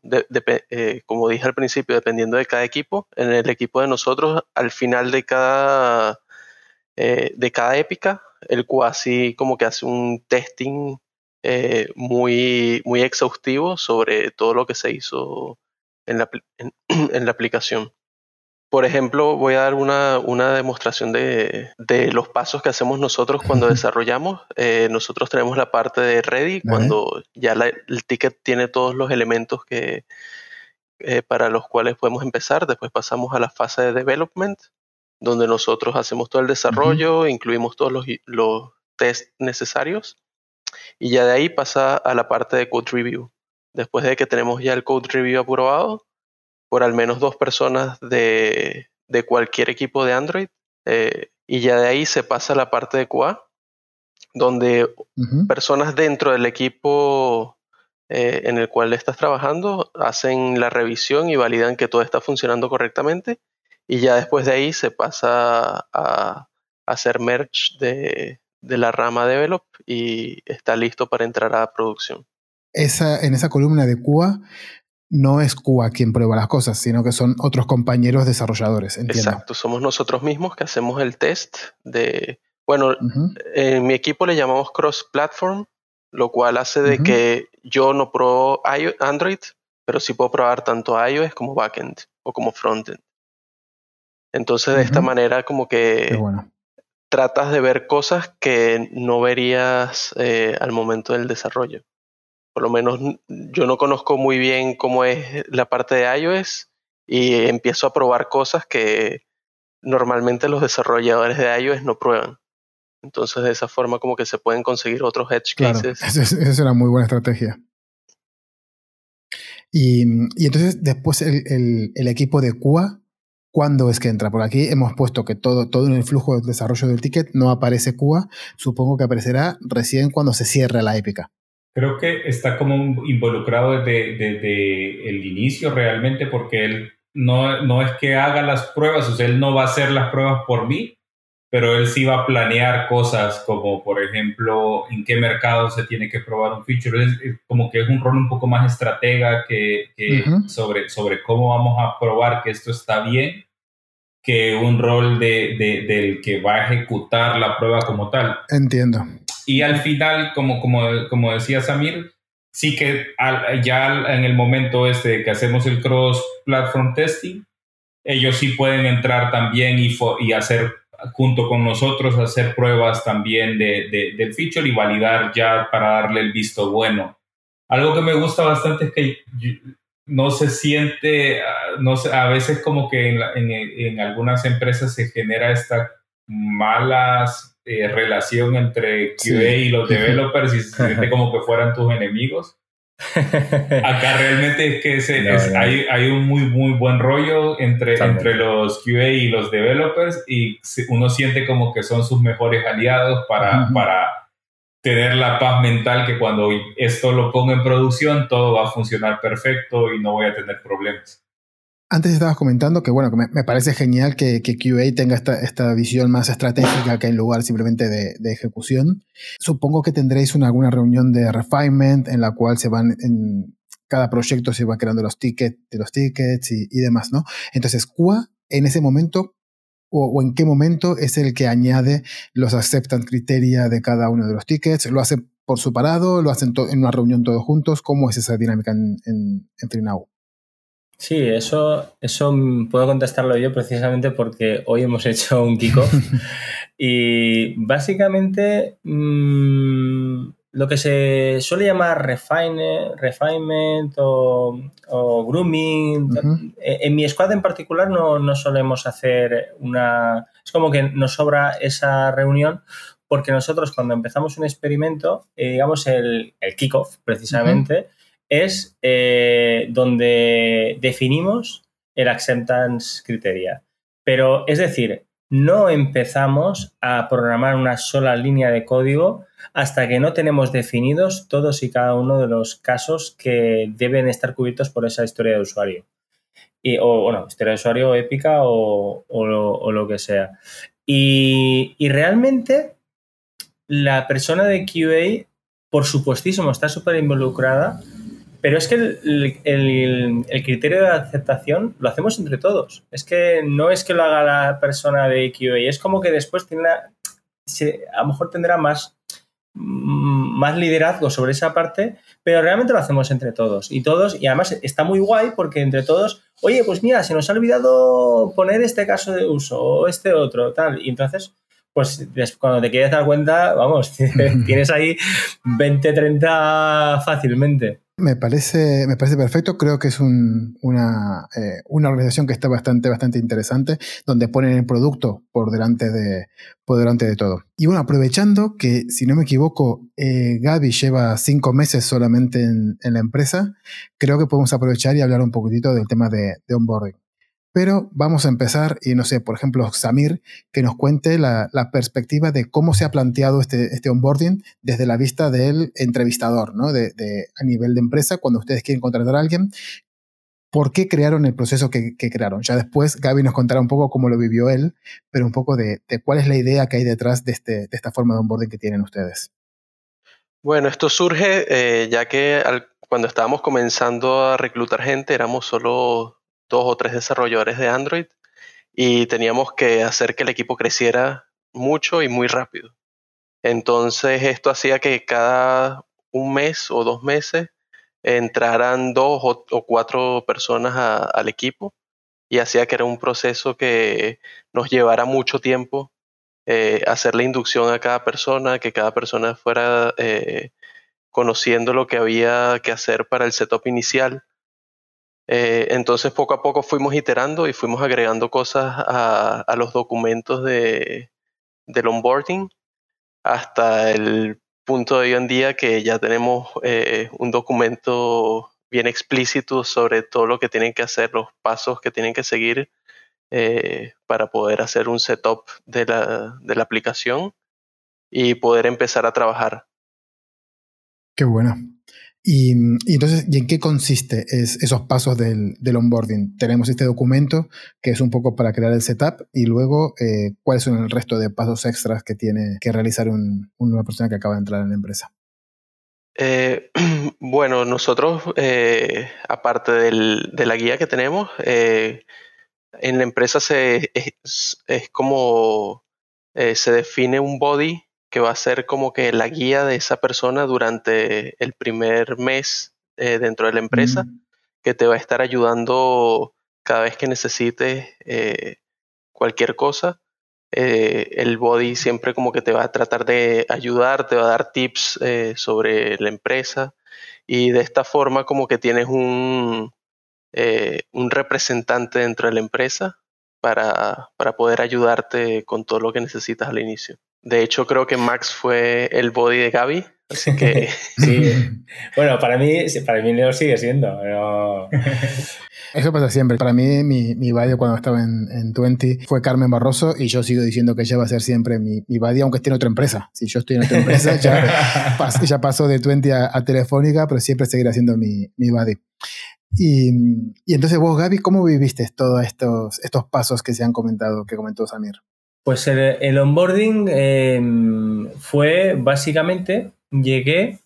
eh, como dije al principio, dependiendo de cada equipo, en el equipo de nosotros, al final de cada, eh, de cada épica, el así como que hace un testing muy, muy exhaustivo sobre todo lo que se hizo en la, en la aplicación. Por ejemplo, voy a dar una, una demostración de, de, los pasos que hacemos nosotros cuando desarrollamos. Eh, nosotros tenemos la parte de ready, cuando ya el ticket tiene todos los elementos que, eh, para los cuales podemos empezar. Después pasamos a la fase de development, donde nosotros hacemos todo el desarrollo, incluimos todos los, los tests necesarios. Y ya de ahí pasa a la parte de code review. Después de que tenemos ya el code review aprobado, por al menos dos personas de, cualquier equipo de Android. Eh, y ya de ahí se pasa a la parte de QA, donde personas dentro del equipo eh, en el cual estás trabajando hacen la revisión y validan que todo está funcionando correctamente. Y ya después de ahí se pasa a, hacer merge de, de la rama develop y está listo para entrar a producción. Esa, en esa columna de QA no es QA quien prueba las cosas, sino que son otros compañeros desarrolladores. Exacto, somos nosotros mismos que hacemos el test de, bueno, en mi equipo le llamamos cross-platform, lo cual hace de que yo no pruebo Android, pero sí puedo probar tanto iOS como backend o como frontend. Entonces, de esta manera, como que tratas de ver cosas que no verías eh, al momento del desarrollo por lo menos yo no conozco muy bien cómo es la parte de iOS y empiezo a probar cosas que normalmente los desarrolladores de iOS no prueban. Entonces de esa forma como que se pueden conseguir otros edge cases. Esa es, una muy buena estrategia. Y, entonces después el, equipo de QA, ¿cuándo es que entra? Porque aquí hemos puesto que todo, todo en el flujo de desarrollo del ticket no aparece QA, supongo que aparecerá recién cuando se cierre la épica. Creo que está como involucrado desde, desde el inicio realmente porque él no, no es que haga las pruebas, o sea, él no va a hacer las pruebas por mí, pero él sí va a planear cosas como, por ejemplo, en qué mercado se tiene que probar un feature. Es, como que es un rol un poco más estratega que, sobre, sobre cómo vamos a probar que esto está bien, que un rol de, del que va a ejecutar la prueba como tal. Entiendo. Y al final, como, como, como decía Samir, sí que ya en el momento este que hacemos el cross-platform testing, ellos sí pueden entrar también y, y hacer junto con nosotros hacer pruebas también de, del feature y validar ya para darle el visto bueno. Algo que me gusta bastante es que no se siente, ah, no sé, a veces como que en, en, algunas empresas se genera esta malas eh, relación entre QA y los developers y se siente como que fueran tus enemigos. Acá realmente es que Hay, hay, un muy, muy buen rollo entre, entre los QA y los developers y uno siente como que son sus mejores aliados para, para tener la paz mental que cuando esto lo ponga en producción todo va a funcionar perfecto y no voy a tener problemas. Antes estabas comentando que, bueno, que me, parece genial que, que, QA tenga esta, esta, visión más estratégica que en lugar simplemente de, ejecución. Supongo que tendréis una, alguna reunión de refinement en la cual se van, en cada proyecto se va creando los tickets los tickets y, demás, ¿no? Entonces, QA en ese momento o, en qué momento es el que añade los acceptance criteria de cada uno de los tickets? ¿Lo hace por separado? ¿Lo hacen en una reunión todos juntos? ¿Cómo es esa dinámica en, en, en FreeNow? Sí, eso, eso puedo contestarlo yo precisamente porque hoy hemos hecho un kickoff. Y básicamente mm, lo que se suele llamar refine, refinement o, grooming, en mi squad en particular no, no solemos hacer una... Es como que nos sobra esa reunión porque nosotros cuando empezamos un experimento, eh, digamos el, el kickoff precisamente, es eh, donde definimos el acceptance criteria. Pero es decir, no empezamos a programar una sola línea de código hasta que no tenemos definidos todos y cada uno de los casos que deben estar cubiertos por esa historia de usuario. Y, o, bueno, historia de usuario épica o, lo, que sea. Y, y, realmente la persona de QA, por supuestísimo, está súper involucrada pero es que el, criterio de aceptación lo hacemos entre todos. Es que no es que lo haga la persona de QA, es como que después tiene a lo mejor tendrá más, mm, más liderazgo sobre esa parte, pero realmente lo hacemos entre todos. Y todos, y además está muy guay porque entre todos, oye, pues mira, se nos ha olvidado poner este caso de uso o este otro, tal. Y entonces, pues cuando te quieres dar cuenta, vamos, tienes ahí 20, 30 fácilmente. Me parece, me parece perfecto. Creo que es una, eh, una, organización que está bastante, bastante interesante, donde ponen el producto por delante de, por delante de todo. Y bueno, aprovechando que, si no me equivoco, eh, Gaby lleva cinco meses solamente en, en, la empresa, creo que podemos aprovechar y hablar un poquitito del tema de, de onboarding. Pero vamos a empezar, y no sé, por ejemplo, Samir, que nos cuente la, perspectiva de cómo se ha planteado este, este onboarding desde la vista del entrevistador, ¿no? De, a nivel de empresa, cuando ustedes quieren contratar a alguien, ¿por qué crearon el proceso que, crearon? Ya después Gaby nos contará un poco cómo lo vivió él, pero un poco de, cuál es la idea que hay detrás de, este, de esta forma de onboarding que tienen ustedes. Bueno, esto surge eh, ya que cuando estábamos comenzando a reclutar gente éramos solo dos o tres desarrolladores de Android y teníamos que hacer que el equipo creciera mucho y muy rápido. Entonces esto hacía que cada un mes o dos meses entraran dos o, cuatro personas al equipo y hacía que era un proceso que nos llevara mucho tiempo eh, hacer la inducción a cada persona, que cada persona fuera eh, conociendo lo que había que hacer para el setup inicial eh, entonces poco a poco fuimos iterando y fuimos agregando cosas a, los documentos de, del onboarding hasta el punto de hoy en día que ya tenemos eh, un documento bien explícito sobre todo lo que tienen que hacer, los pasos que tienen que seguir eh, para poder hacer un setup de la, de la aplicación y poder empezar a trabajar. Qué bueno. Y, entonces, ¿y en qué consiste esos pasos del, onboarding? Tenemos este documento que es un poco para crear el setup y luego, eh, ¿cuáles son el resto de pasos extras que tiene que realizar una nueva persona que acaba de entrar en la empresa? Eh, bueno, nosotros, eh, aparte de la guía que tenemos, en la empresa se, es como se define un body que va a ser como que la guía de esa persona durante el primer mes eh, dentro de la empresa, mm. que te va a estar ayudando cada vez que necesites eh, cualquier cosa. Eh, el body siempre como que te va a tratar de ayudar, te va a dar tips sobre la empresa y de esta forma como que tienes un, un representante dentro de la empresa para, para poder ayudarte con todo lo que necesitas al inicio. De hecho, creo que Max fue el body de Gaby, así que... sí, bueno, para mí, para mí lo sigue siendo. Eso pasa siempre. Para mí, mi, mi buddy cuando estaba en, en 20 fue Carmen Barroso y yo sigo diciendo que ella va a ser siempre mi, mi buddy, aunque esté en otra empresa. Si yo estoy en otra empresa, ya, ya pasó de 20 a, Telefónica, pero siempre seguirá siendo mi, mi buddy. Y, y, entonces vos, Gaby, ¿cómo viviste todos estos, estos pasos que se han comentado, que comentó Samir? Pues el, onboarding em, fue básicamente, llegué,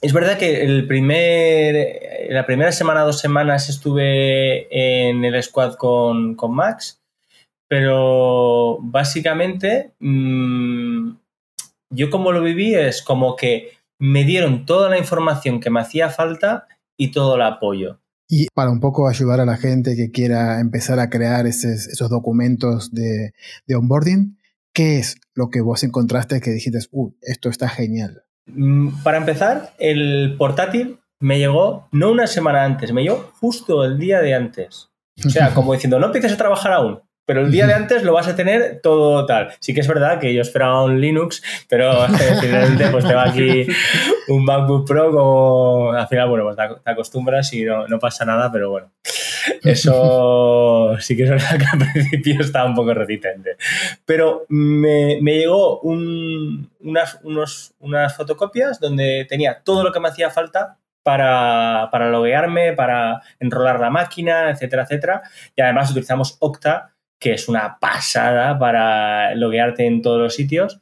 es verdad que el primer, la primera semana, dos semanas estuve en el squad con, Max, pero básicamente mm, yo como lo viví es como que me dieron toda la información que me hacía falta y todo el apoyo. Y para un poco ayudar a la gente que quiera empezar a crear esos, documentos de, onboarding, ¿qué es lo que vos encontraste que dijiste, uh, esto está genial? Mm, para empezar, el portátil me llegó no una semana antes, me llegó justo el día de antes. O sea, como diciendo, no empieces a trabajar aún pero el día de antes lo vas a tener todo tal. Sí que es verdad que yo esperaba un Linux, pero finalmente pues tengo aquí un MacBook Pro como al final, bueno, pues te acostumbras y no, pasa nada, pero bueno. Eso sí que es verdad que al principio estaba un poco resistente. Pero me, llegó unas, unas fotocopias donde tenía todo lo que me hacía falta para, para loguearme, para enrolar la máquina, etcétera, etcétera. Y además utilizamos Octa, que es una pasada para loguearte en todos los sitios.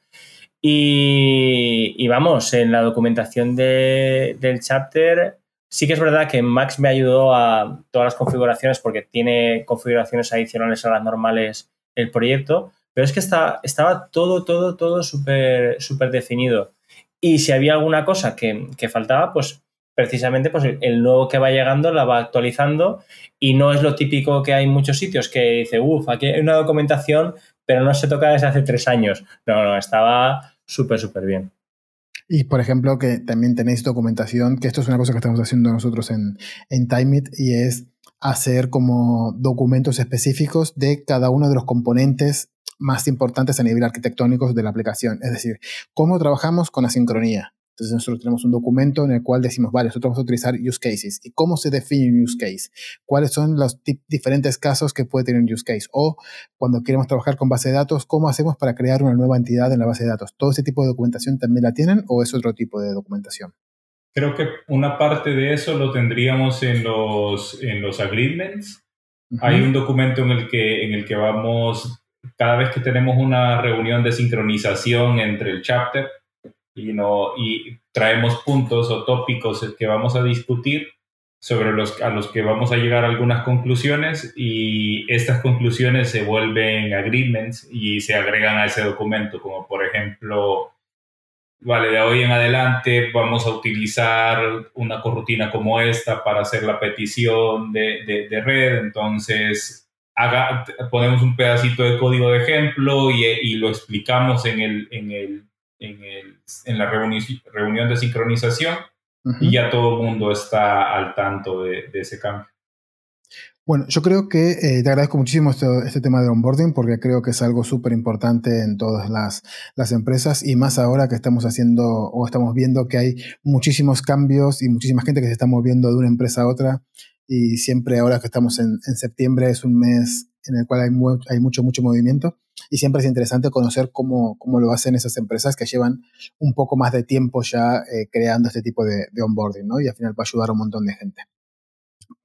Y, vamos, en la documentación del chapter, sí que es verdad que Max me ayudó a todas las configuraciones porque tiene configuraciones adicionales a las normales el proyecto, pero es que está, estaba todo, todo, todo súper súper definido. Y si había alguna cosa que, que faltaba, pues precisamente pues el nuevo que va llegando la va actualizando y no es lo típico que hay en muchos sitios que dice, uff, aquí hay una documentación, pero no se toca desde hace tres años. No, no, estaba súper, súper bien. Y por ejemplo, que también tenéis documentación, que esto es una cosa que estamos haciendo nosotros en, en TimeIt y es hacer como documentos específicos de cada uno de los componentes más importantes a nivel arquitectónico de la aplicación. Es decir, cómo trabajamos con asincronía, entonces nosotros tenemos un documento en el cual decimos, vale, nosotros vamos a utilizar use cases. ¿Y cómo se define un use case? ¿Cuáles son los diferentes casos que puede tener un use case? O cuando queremos trabajar con base de datos, ¿cómo hacemos para crear una nueva entidad en la base de datos? ¿Todo ese tipo de documentación también la tienen o es otro tipo de documentación? Creo que una parte de eso lo tendríamos en los, en los agreements. Hay un documento en el, que, en el que vamos, cada vez que tenemos una reunión de sincronización entre el chapter, y, no, y traemos puntos o tópicos que vamos a discutir sobre los a los que vamos a llegar a algunas conclusiones y estas conclusiones se vuelven agreements y se agregan a ese documento, como por ejemplo, vale, de hoy en adelante vamos a utilizar una corrutina como esta para hacer la petición de, de, red, entonces haga, ponemos un pedacito de código de ejemplo y, y lo explicamos en el, en el en, el, en la reunión de sincronización y ya todo el mundo está al tanto de, ese cambio. Bueno, yo creo que eh, te agradezco muchísimo este, este, tema de onboarding porque creo que es algo súper importante en todas las, las, empresas y más ahora que estamos haciendo o estamos viendo que hay muchísimos cambios y muchísima gente que se está moviendo de una empresa a otra y siempre ahora que estamos en, en septiembre es un mes en el cual hay, mucho, mucho movimiento y siempre es interesante conocer cómo, cómo, lo hacen esas empresas que llevan un poco más de tiempo ya eh, creando este tipo de, onboarding, ¿no? Y al final va a ayudar a un montón de gente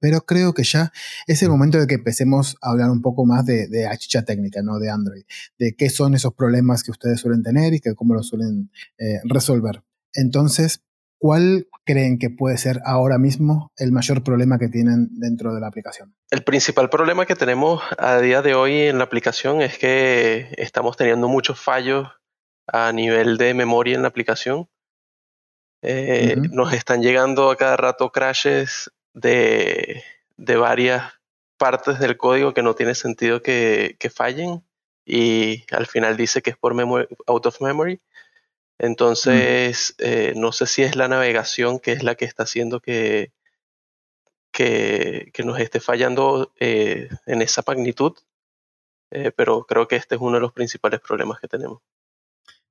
pero creo que ya es el momento de que empecemos a hablar un poco más de, de técnica, ¿no? De Android, de qué son esos problemas que ustedes suelen tener y que cómo los suelen eh, resolver. Entonces, ¿cuál creen que puede ser ahora mismo el mayor problema que tienen dentro de la aplicación? El principal problema que tenemos a día de hoy en la aplicación es que estamos teniendo muchos fallos a nivel de memoria en la aplicación. Eh, nos están llegando a cada rato crashes de, varias partes del código que no tiene sentido que, fallen y al final dice que es por out of memory. Entonces, eh, no sé si es la navegación que es la que está haciendo que, que, nos esté fallando eh, en esa magnitud, eh, pero creo que este es uno de los principales problemas que tenemos.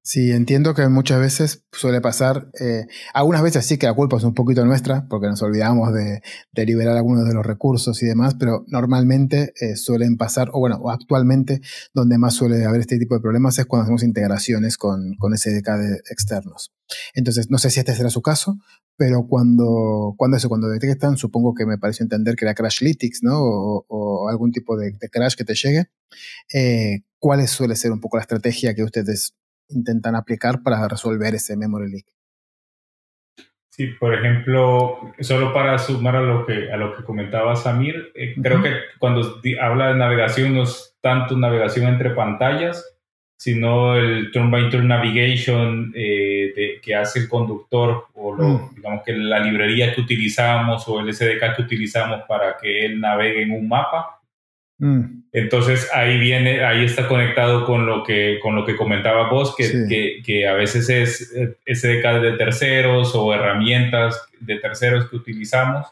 Sí, entiendo que muchas veces suele pasar, eh, algunas veces sí que la culpa es un poquito nuestra, porque nos olvidamos de, liberar algunos de los recursos y demás, pero normalmente eh, suelen pasar, o bueno, actualmente donde más suele haber este tipo de problemas es cuando hacemos integraciones con, con SDK de externos. Entonces, no sé si este será su caso, pero cuando, cuando eso, cuando detectan, supongo que me pareció entender que era Crashlytics, ¿no? O, algún tipo de, crash que te llegue. Eh, ¿Cuál suele ser un poco la estrategia que ustedes intentan aplicar para resolver ese memory leak. Sí, por ejemplo, solo para sumar a lo que, a lo que comentaba Samir, eh, creo que cuando habla de navegación no es tanto navegación entre pantallas, sino el turn by turn navigation eh, que hace el conductor o lo, mm. digamos que la librería que utilizamos o el SDK que utilizamos para que él navegue en un mapa. Mm. Entonces ahí viene, ahí está conectado con lo que, con lo que comentaba vos, que, que, a veces es SDK de terceros o herramientas de terceros que utilizamos.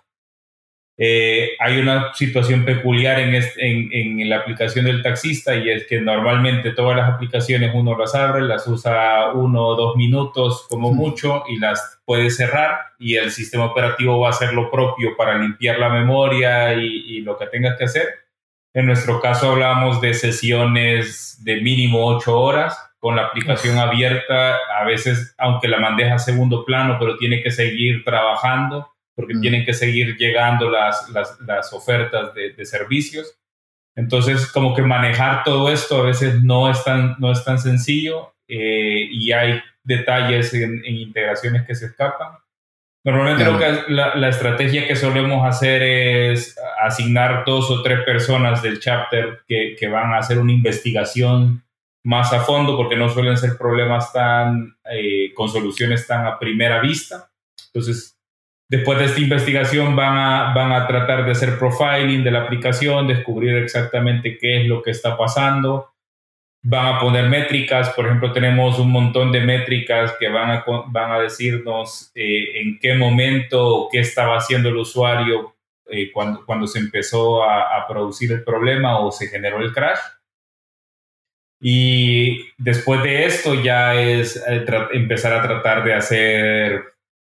Eh, hay una situación peculiar en, en, en, la aplicación del taxista y es que normalmente todas las aplicaciones uno las abre, las usa uno o dos minutos como mucho y las puede cerrar y el sistema operativo va a hacer lo propio para limpiar la memoria y, y lo que tenga que hacer en nuestro caso hablamos de sesiones de mínimo ocho horas con la aplicación abierta, a veces aunque la mandeja a segundo plano, pero tiene que seguir trabajando porque mm. tienen que seguir llegando las, las, ofertas de, servicios. Entonces, como que manejar todo esto a veces no es tan, no es tan sencillo eh, y hay detalles en, en integraciones que se escapan. Normalmente lo que, la, estrategia que solemos hacer es asignar dos o tres personas del chapter que, que, van a hacer una investigación más a fondo porque no suelen ser problemas tan eh, con soluciones tan a primera vista. Entonces, después de esta investigación van a, van a tratar de hacer profiling de la aplicación, descubrir exactamente qué es lo que está pasando, van a poner métricas, por ejemplo, tenemos un montón de métricas que van a, van a decirnos eh, en qué momento qué estaba haciendo el usuario eh, cuando, cuando se empezó a, producir el problema o se generó el crash. Y después de esto ya es eh, empezar a tratar de hacer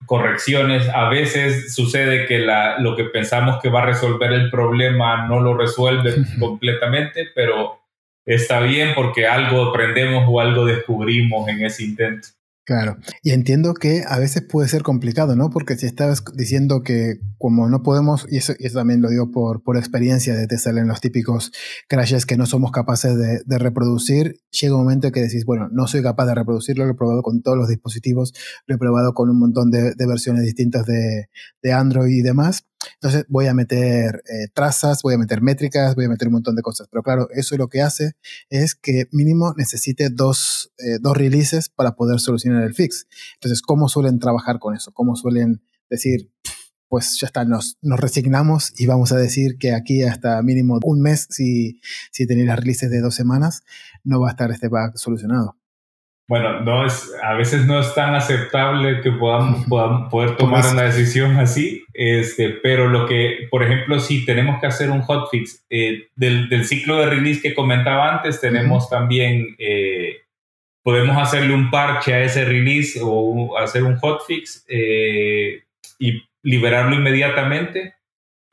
correcciones. A veces sucede que la, lo que pensamos que va a resolver el problema no lo resuelve completamente, pero está bien porque algo aprendemos o algo descubrimos en ese intento. Claro, y entiendo que a veces puede ser complicado, ¿no? Porque si estás diciendo que como no podemos, y eso, también lo digo por, por experiencia, de te salen los típicos crashes que no somos capaces de, reproducir, llega un momento que decís, bueno, no soy capaz de reproducirlo, lo he probado con todos los dispositivos, lo he probado con un montón de, versiones distintas de Android y demás, entonces voy a meter eh, trazas, voy a meter métricas, voy a meter un montón de cosas. Pero claro, eso lo que hace es que mínimo necesite dos, eh, dos releases para poder solucionar el fix. Entonces, ¿cómo suelen trabajar con eso? ¿Cómo suelen decir, pues ya está, nos, nos resignamos y vamos a decir que aquí hasta mínimo un mes, si, si tenéis las releases de dos semanas, no va a estar este bug solucionado? Bueno, no es, a veces no es tan aceptable que podamos, podamos poder tomar una decisión así, este, pero lo que, por ejemplo, si tenemos que hacer un hotfix eh, del, del, ciclo de release que comentaba antes, tenemos también, eh, podemos hacerle un parche a ese release o hacer un hotfix eh, y liberarlo inmediatamente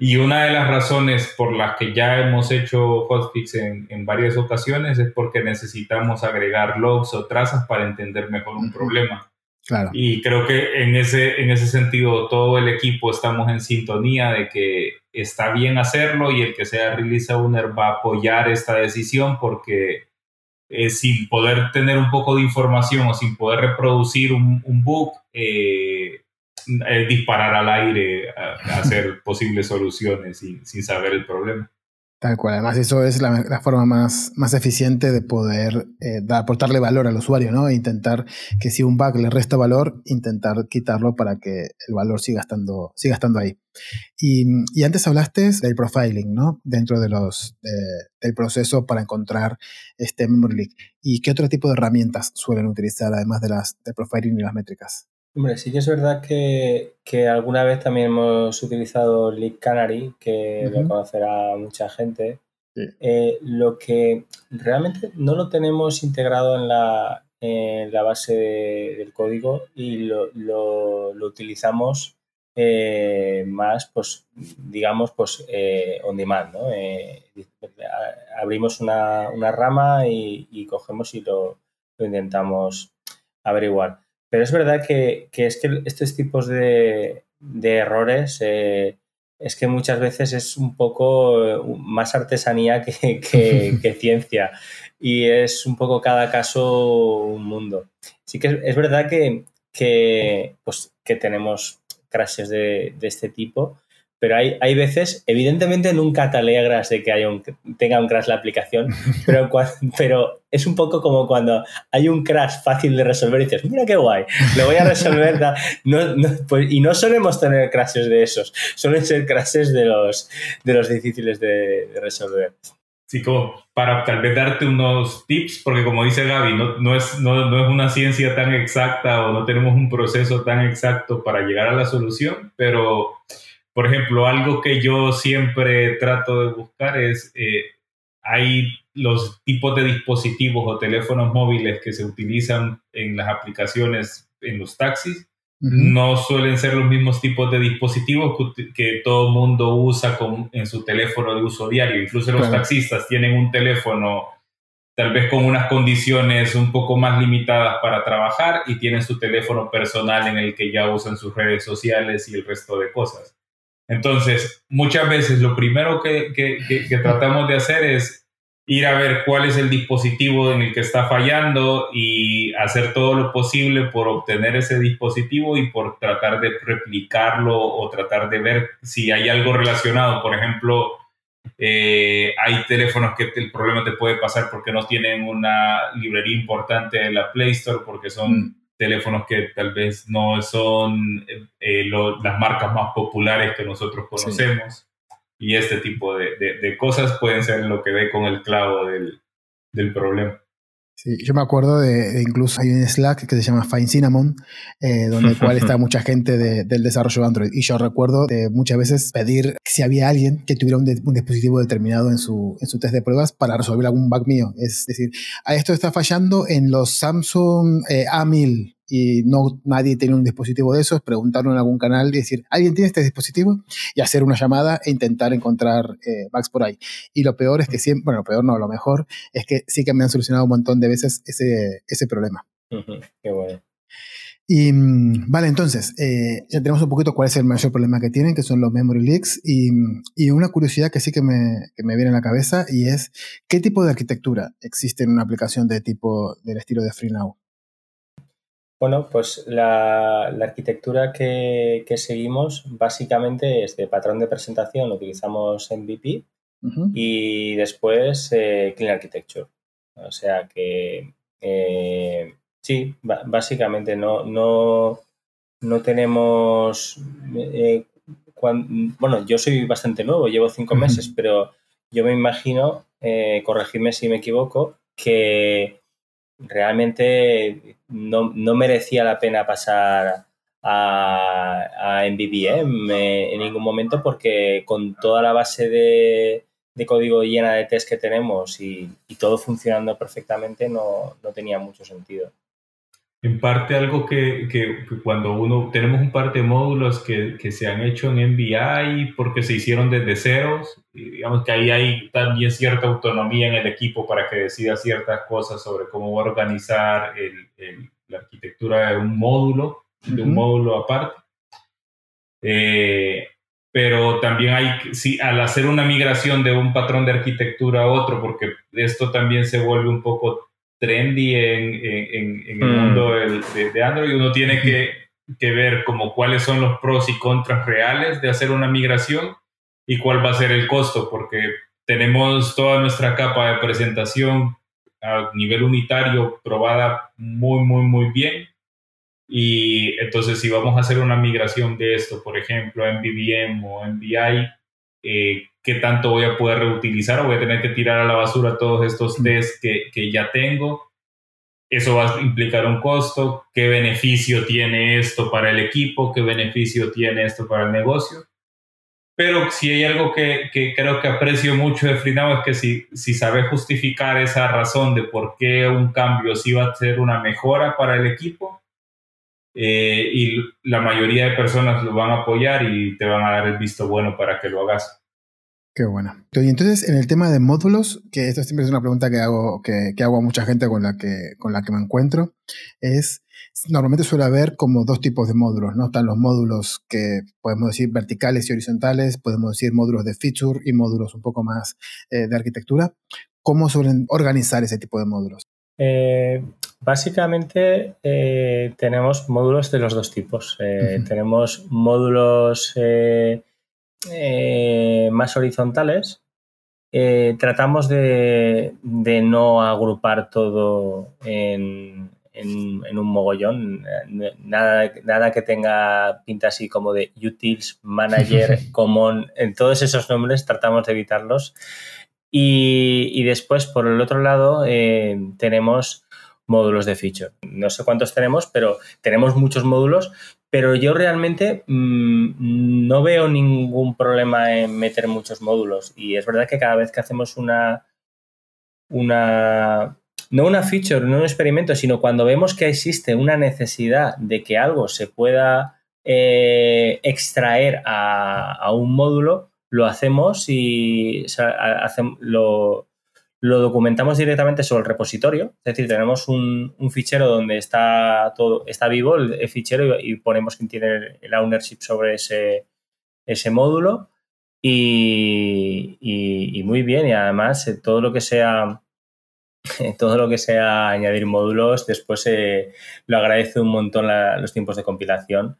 y una de las razones por las que ya hemos hecho hotfix en, en varias ocasiones es porque necesitamos agregar logs o trazas para entender mejor un problema. Claro. Y creo que en ese, en ese sentido todo el equipo estamos en sintonía de que está bien hacerlo y el que sea release owner va a apoyar esta decisión porque eh, sin poder tener un poco de información o sin poder reproducir un, un bug, eh, eh, disparar al aire, hacer posibles soluciones sin, sin, saber el problema. Tal cual, además eso es la, forma más, más, eficiente de poder eh, aportarle valor al usuario, ¿no? E intentar que si un bug le resta valor, intentar quitarlo para que el valor siga estando, siga estando ahí. Y, y antes hablaste del profiling, ¿no? Dentro de los, del proceso para encontrar este memory leak. ¿Y qué otro tipo de herramientas suelen utilizar además de las de profiling y las métricas? Hombre, sí que es verdad que, alguna vez también hemos utilizado Leak Canary, que lo conocerá mucha gente. Eh, lo que realmente no lo tenemos integrado en la, en la base del código y lo, lo, utilizamos eh, más, pues, digamos, pues, eh, on demand, ¿no? abrimos una, una rama y, y, cogemos y lo, lo intentamos averiguar. Pero es verdad que, es que estos tipos de, errores eh, es que muchas veces es un poco eh, más artesanía que, ciencia y es un poco cada caso un mundo. Sí que es, verdad que, pues, que tenemos crashes de, de este tipo, pero hay, hay veces, evidentemente nunca te alegras de que haya un, tenga un crash la aplicación, pero, pero es un poco como cuando hay un crash fácil de resolver y dices, mira qué guay, lo voy a resolver. No, no, pues, y no solemos tener crashes de esos, suelen ser crashes de los, de los difíciles de, resolver. Sí, como para tal vez darte unos tips, porque como dice Gaby, no, no, es, no, no, es una ciencia tan exacta o no tenemos un proceso tan exacto para llegar a la solución, pero por ejemplo, algo que yo siempre trato de buscar es, eh, hay los tipos de dispositivos o teléfonos móviles que se utilizan en las aplicaciones en los taxis. No suelen ser los mismos tipos de dispositivos que, todo el mundo usa con, en su teléfono de uso diario. Incluso los taxistas tienen un teléfono tal vez con unas condiciones un poco más limitadas para trabajar y tienen su teléfono personal en el que ya usan sus redes sociales y el resto de cosas. Entonces, muchas veces lo primero que, tratamos de hacer es ir a ver cuál es el dispositivo en el que está fallando y hacer todo lo posible por obtener ese dispositivo y por tratar de replicarlo o tratar de ver si hay algo relacionado. Por ejemplo, eh, hay teléfonos que el problema te puede pasar porque no tienen una librería importante en la Play Store, porque son mm teléfonos que tal vez no son eh, las marcas más populares que nosotros conocemos. Y este tipo de, cosas pueden ser lo que ve con el clavo del, problema. Sí, yo me acuerdo de, incluso hay un Slack que se llama Fine Cinnamon, eh, donde cual está mucha gente del desarrollo de Android. Y yo recuerdo de muchas veces pedir si había alguien que tuviera un, dispositivo determinado en su, en su test de pruebas para resolver algún bug mío. Es decir, a esto está fallando en los Samsung eh, A1000 y no nadie tiene un dispositivo de esos, preguntarlo en algún canal y decir, ¿alguien tiene este dispositivo? Y hacer una llamada e intentar encontrar eh, bugs por ahí. Y lo peor es que siempre, bueno, lo peor no, lo mejor es que sí que me han solucionado un montón de veces ese, ese problema. Qué bueno. Y mm, vale, entonces, eh, ya tenemos un poquito cuál es el mayor problema que tienen, que son los memory leaks. Y, y una curiosidad que sí que me, que me, viene a la cabeza y es, ¿qué tipo de arquitectura existe en una aplicación de tipo del estilo de FreeNow? Bueno, pues la, arquitectura que, seguimos básicamente es de patrón de presentación, utilizamos MVP y después eh, Clean Architecture. O sea que eh, sí, básicamente no, no, no tenemos... Eh, bueno, yo soy bastante nuevo, llevo cinco meses, pero yo me imagino, corregirme si me equivoco, que realmente no, merecía la pena pasar a, a MVVM en ningún momento porque con toda la base de, código llena de test que tenemos y, todo funcionando perfectamente no, tenía mucho sentido. En parte algo que, cuando uno, tenemos un par de módulos que, que, se han hecho en MVI porque se hicieron desde ceros, digamos que ahí hay también cierta autonomía en el equipo para que decida ciertas cosas sobre cómo va a organizar la arquitectura de un módulo, de un módulo aparte. Eh, pero también hay, sí, al hacer una migración de un patrón de arquitectura a otro, porque esto también se vuelve un poco trendy en, en, en el mm. mundo de, de, Android, uno tiene que, que, ver como cuáles son los pros y contras reales de hacer una migración y cuál va a ser el costo, porque tenemos toda nuestra capa de presentación a nivel unitario probada muy, muy, muy bien y entonces si vamos a hacer una migración de esto, por ejemplo, en BBM o BI, eh, ¿qué tanto voy a poder reutilizar o voy a tener que tirar a la basura todos estos tests que, que ya tengo? Eso va a implicar un costo. ¿Qué beneficio tiene esto para el equipo? ¿Qué beneficio tiene esto para el negocio? Pero si hay algo que, que creo que aprecio mucho de FreeNow es que si, si sabe justificar esa razón de por qué un cambio sí va a ser una mejora para el equipo, eh, y la mayoría de personas lo van a apoyar y te van a dar el visto bueno para que lo hagas. Qué bueno. Y entonces, en el tema de módulos, que esto siempre es una pregunta que hago, que, que, hago a mucha gente con la que, con la que me encuentro, es, normalmente suele haber como dos tipos de módulos, ¿no? Están los módulos que podemos decir verticales y horizontales, podemos decir módulos de feature y módulos un poco más eh, de arquitectura. ¿Cómo suelen organizar ese tipo de módulos? Eh, básicamente eh, tenemos módulos de los dos tipos. Eh, tenemos módulos más horizontales. tratamos de, no agrupar todo en, un mogollón. Nada, nada, que tenga pinta así como de utils, manager, common. En todos esos nombres tratamos de evitarlos. Y, después, por el otro lado, eh, tenemos módulos de feature. No sé cuántos tenemos, pero tenemos muchos módulos, pero yo realmente mm, no veo ningún problema en meter muchos módulos. Y es verdad que cada vez que hacemos una, una no una feature, no un experimento, sino cuando vemos que existe una necesidad de que algo se pueda eh, extraer a, un módulo, lo hacemos y lo, documentamos directamente sobre el repositorio. Es decir, tenemos un, fichero donde está todo, está vivo el, fichero y, ponemos quién tiene el ownership sobre ese, ese módulo. Y, muy bien, y además eh, todo lo que sea todo lo que sea añadir módulos, después eh, lo agradece un montón los tiempos de compilación,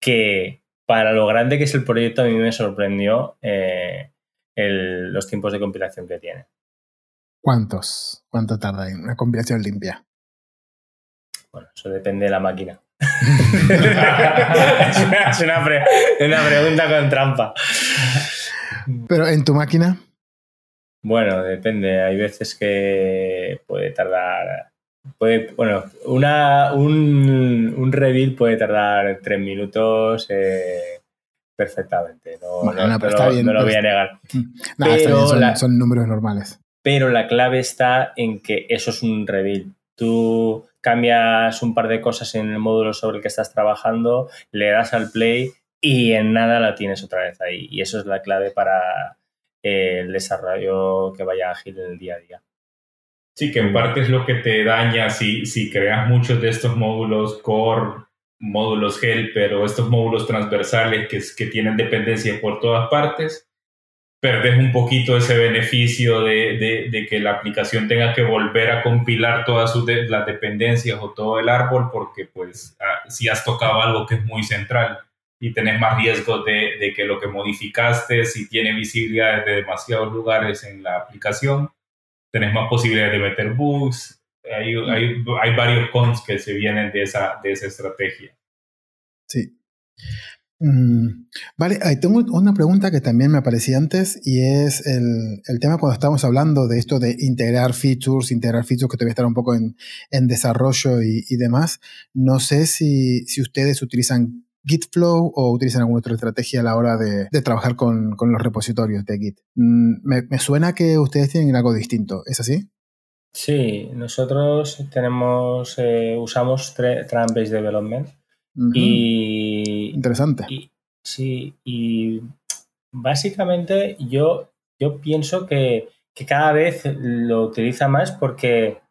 que para lo grande que es el proyecto, a mí me sorprendió eh, los tiempos de compilación que tiene. ¿Cuántos? ¿Cuánto tarda en una compilación limpia? Bueno, eso depende de la máquina. es, una, pregunta con trampa. Pero en tu máquina. Bueno, depende. Hay veces que puede tardar Puede, bueno, una, un, un reveal puede tardar tres minutos eh, perfectamente. No, no, lo, voy a negar. pero son, números normales. Pero la clave está en que eso es un reveal. Tú cambias un par de cosas en el módulo sobre el que estás trabajando, le das al play y en nada la tienes otra vez ahí. Y eso es la clave para el desarrollo que vaya ágil en el día a día. Sí, que en parte es lo que te daña si, si creas muchos de estos módulos core, módulos helper o estos módulos transversales que, que tienen dependencia por todas partes, perdes un poquito ese beneficio de, de, que la aplicación tenga que volver a compilar todas las dependencias o todo el árbol porque pues ah, si has tocado algo que es muy central y tenés más riesgo de, que lo que modificaste, si tiene visibilidad de demasiados lugares en la aplicación, tenés más posibilidades de meter bugs, hay, hay, hay, varios cons que se vienen de esa, de esa estrategia. Sí. Mm, vale, tengo una pregunta que también me aparecía antes y es el, tema cuando estamos hablando de esto de integrar features, integrar features que todavía están un poco en, desarrollo y, demás. No sé si, ustedes utilizan Gitflow o utilizan alguna otra estrategia a la hora de, trabajar con, los repositorios de Git. Mm, me, suena que ustedes tienen algo distinto, ¿es así? Sí, nosotros tenemos, eh, usamos Trend-Based Development y, Interesante. sí, y básicamente yo, yo pienso que, cada vez lo utiliza más porque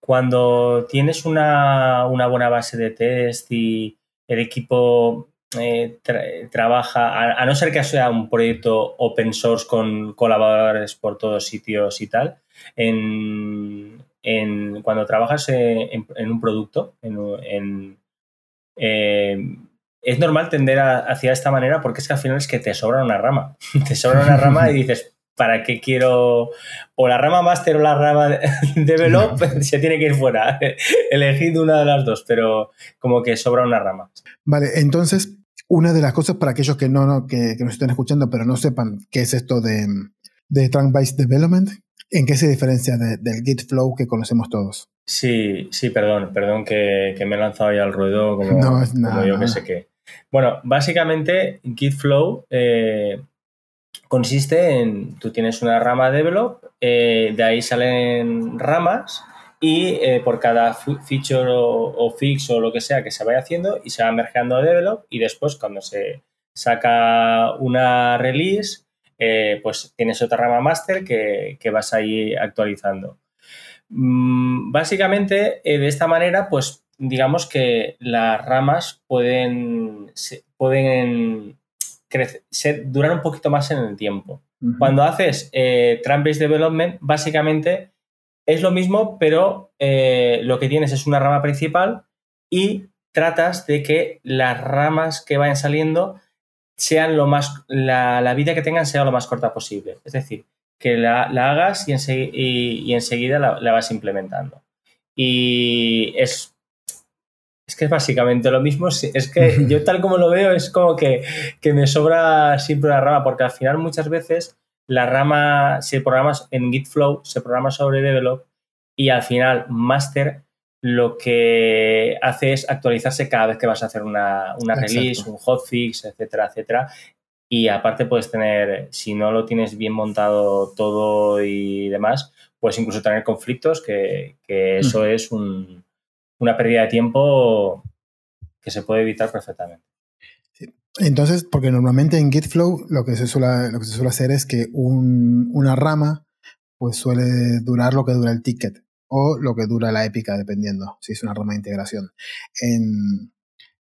cuando tienes una, buena base de test y el equipo eh, trabaja, a, no ser que sea un proyecto open source con colaboradores por todos sitios y tal, en, cuando trabajas en, un producto, en, eh, es normal tender hacia esta manera porque es que al final es que te sobra una rama. te sobra una rama y dices, ¿para qué quiero o la rama master o la rama develop? se tiene que ir fuera. Elegid una de las dos, pero como que sobra una rama. Vale, entonces, una de las cosas para aquellos que no, que, nos estén escuchando pero no sepan qué es esto de, de Trunk-Based Development, ¿en qué se diferencia del Git Flow que conocemos todos? Sí, sí, perdón, perdón que, me he lanzado ya al ruedo como, yo que sé qué. Bueno, básicamente Gitflow eh, consiste en, tú tienes una rama develop, eh, de ahí salen ramas y eh, por cada feature o, fix o lo que sea que se vaya haciendo y se va mergeando a develop y después cuando se saca una release, pues tienes otra rama master que, que vas ahí actualizando. Mm, básicamente, eh, de esta manera, pues digamos que las ramas pueden, pueden crecer, durar un poquito más en el tiempo. Cuando haces eh, based Development, básicamente es lo mismo, pero eh, lo que tienes es una rama principal y tratas de que las ramas que vayan saliendo sean lo más, la, la vida que tengan sea lo más corta posible. Es decir, que la, hagas y, enseguida la, vas implementando. Y es, es que es básicamente lo mismo. Es que yo tal como lo veo es como que, me sobra siempre la rama, porque al final muchas veces la rama, si programas en Gitflow, se programa sobre develop y al final master lo que hace es actualizarse cada vez que vas a hacer una, una release, un hotfix, etcétera, etcétera. Y aparte puedes tener, si no lo tienes bien montado todo y demás, puedes incluso tener conflictos, que, eso es una pérdida de tiempo que se puede evitar perfectamente. Entonces, porque normalmente en Gitflow lo que se suele, lo que se suele hacer es que una rama pues suele durar lo que dura el ticket o lo que dura la épica, dependiendo si es una rama de integración. En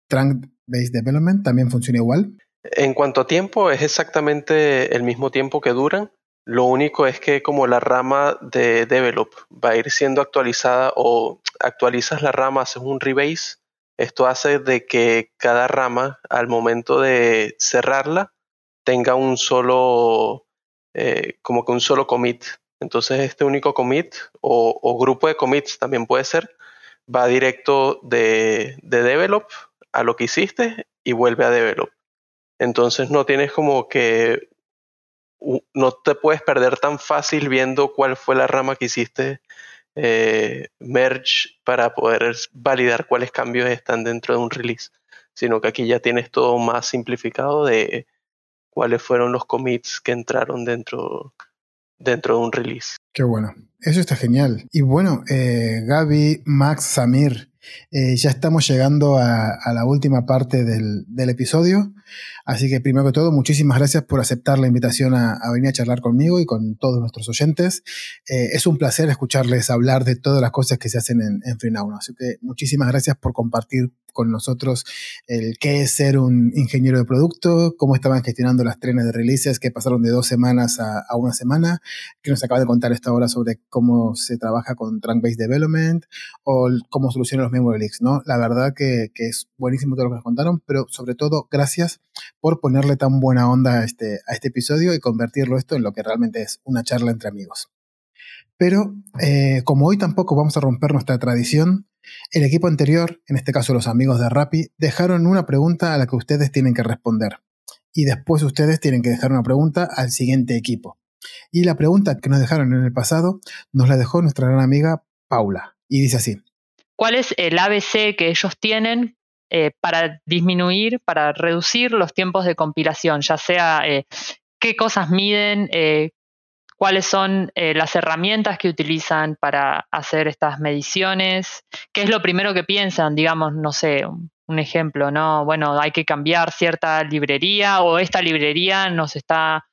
Trunk Based Development también funciona igual. En cuanto a tiempo, es exactamente el mismo tiempo que duran. Lo único es que como la rama de develop va a ir siendo actualizada o actualizas la rama, haces un rebase, esto hace de que cada rama al momento de cerrarla tenga un solo, eh, como que un solo commit. Entonces este único commit o, grupo de commits también puede ser, va directo de, de develop a lo que hiciste y vuelve a develop. Entonces no tienes como que, no te puedes perder tan fácil viendo cuál fue la rama que hiciste eh, merge para poder validar cuáles cambios están dentro de un release, sino que aquí ya tienes todo más simplificado de cuáles fueron los commits que entraron dentro, dentro de un release. Qué bueno. Eso está genial. Y bueno, eh, Gaby, Max, Samir, eh, ya estamos llegando a, la última parte del, episodio. Así que primero que todo, muchísimas gracias por aceptar la invitación a, venir a charlar conmigo y con todos nuestros oyentes. Eh, es un placer escucharles hablar de todas las cosas que se hacen en, en Así que muchísimas gracias por compartir con nosotros el qué es ser un ingeniero de producto, cómo estaban gestionando las trenes de releases que pasaron de dos semanas a, una semana, que nos acaba de contar esta hora sobre cómo se trabaja con Trunk-Based Development o cómo solucionan los ¿no? La verdad que, es buenísimo todo lo que nos contaron, pero sobre todo gracias por ponerle tan buena onda a este, a este episodio y convertirlo esto en lo que realmente es una charla entre amigos. Pero eh, como hoy tampoco vamos a romper nuestra tradición, El equipo anterior, en este caso los amigos de Rappi, dejaron una pregunta a la que ustedes tienen que responder. Y después ustedes tienen que dejar una pregunta al siguiente equipo. Y la pregunta que nos dejaron en el pasado nos la dejó nuestra gran amiga Paula. Y dice así. ¿Cuál es el ABC que ellos tienen eh, para disminuir, para reducir los tiempos de compilación? Ya sea eh, qué cosas miden, eh, cuáles son las herramientas que utilizan para hacer estas mediciones, qué es lo primero que piensan, digamos, no sé, un ejemplo, ¿no? Bueno, hay que cambiar cierta librería o esta librería nos está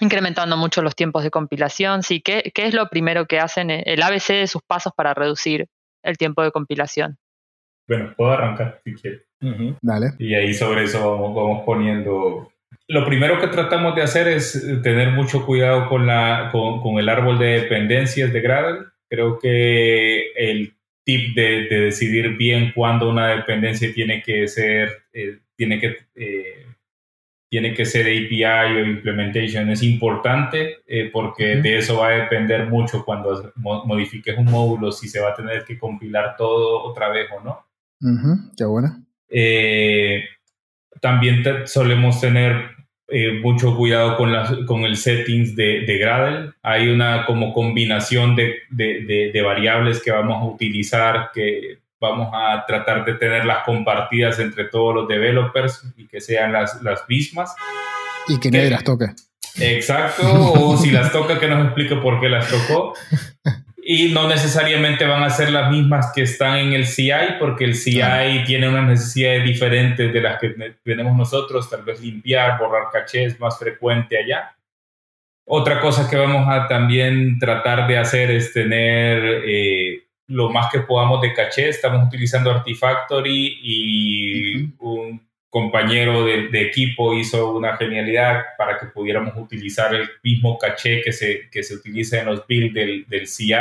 incrementando mucho los tiempos de compilación. Sí, ¿qué, ¿qué, es lo primero que hacen eh, el ABC de sus pasos para reducir el tiempo de compilación? Bueno, puedo arrancar si quieres. Dale. Y ahí sobre eso vamos, vamos, poniendo. Lo primero que tratamos de hacer es eh, tener mucho cuidado con, la, con, con el árbol de dependencias de Gradle. Creo que el tip de, de decidir bien cuándo una dependencia tiene que ser, eh, tiene que eh, tiene que ser API o implementation es importante eh, porque de eso va a depender mucho cuando modifiques un módulo si se va a tener que compilar todo otra vez o no. Qué bueno. Eh, también solemos tener eh, mucho cuidado con, las, con el settings de, de, Gradle. Hay una como combinación de, de, de variables que vamos a utilizar que vamos a tratar de tenerlas compartidas entre todos los developers y que sean las, las mismas. Y que nadie las toque. Exacto, o si las toca, que nos explique por qué las tocó. Y no necesariamente van a ser las mismas que están en el CI, porque el CI tiene unas necesidades diferentes de las que tenemos nosotros, tal vez limpiar, borrar caché es más frecuente allá. Otra cosa que vamos a también tratar de hacer es tener eh, lo más que podamos de caché. Estamos utilizando Artifactory y un compañero de, equipo hizo una genialidad para que pudiéramos utilizar el mismo caché que se, que se utiliza en los builds del, del CI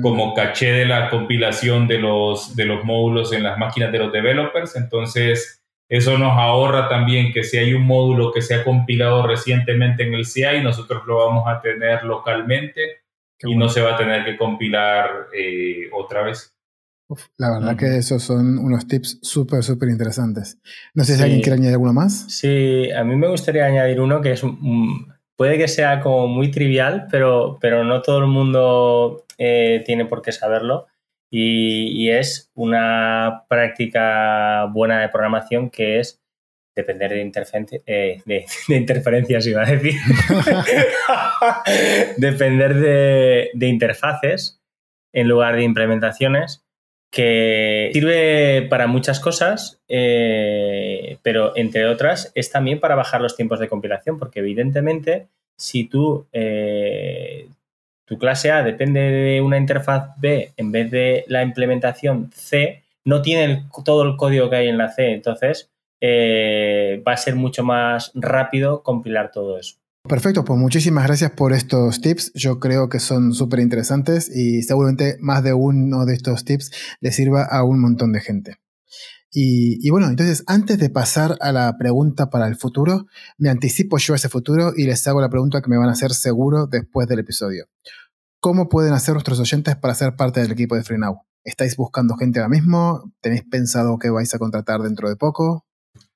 como caché de la compilación de los, de los módulos en las máquinas de los developers. Entonces, eso nos ahorra también que si hay un módulo que se ha compilado recientemente en el CI, nosotros lo vamos a tener localmente y no se va a tener que compilar eh, otra vez. la verdad que esos son unos tips súper, súper interesantes. No sé si alguien quiere añadir alguno más. Sí, a mí me gustaría añadir uno que es puede que sea como muy trivial, pero, pero no todo el mundo eh, tiene por qué saberlo. Y, y, es una práctica buena de programación que es depender de, eh, de, interferencias, iba a decir. depender de, interfaces en lugar de implementaciones, que sirve para muchas cosas, eh, pero entre otras es también para bajar los tiempos de compilación, porque evidentemente si tú, eh, tu clase A depende de una interfaz B en vez de la implementación C, no tiene todo el código que hay en la C. Entonces, eh, va a ser mucho más rápido compilar todo eso. Perfecto, pues muchísimas gracias por estos tips. Yo creo que son súper interesantes y seguramente más de uno de estos tips le sirva a un montón de gente. Y, bueno, entonces antes de pasar a la pregunta para el futuro, me anticipo yo a ese futuro y les hago la pregunta que me van a hacer seguro después del episodio. ¿Cómo pueden hacer nuestros oyentes para ser parte del equipo de FreeNow? ¿Estáis buscando gente ahora mismo? ¿Tenéis pensado que vais a contratar dentro de poco?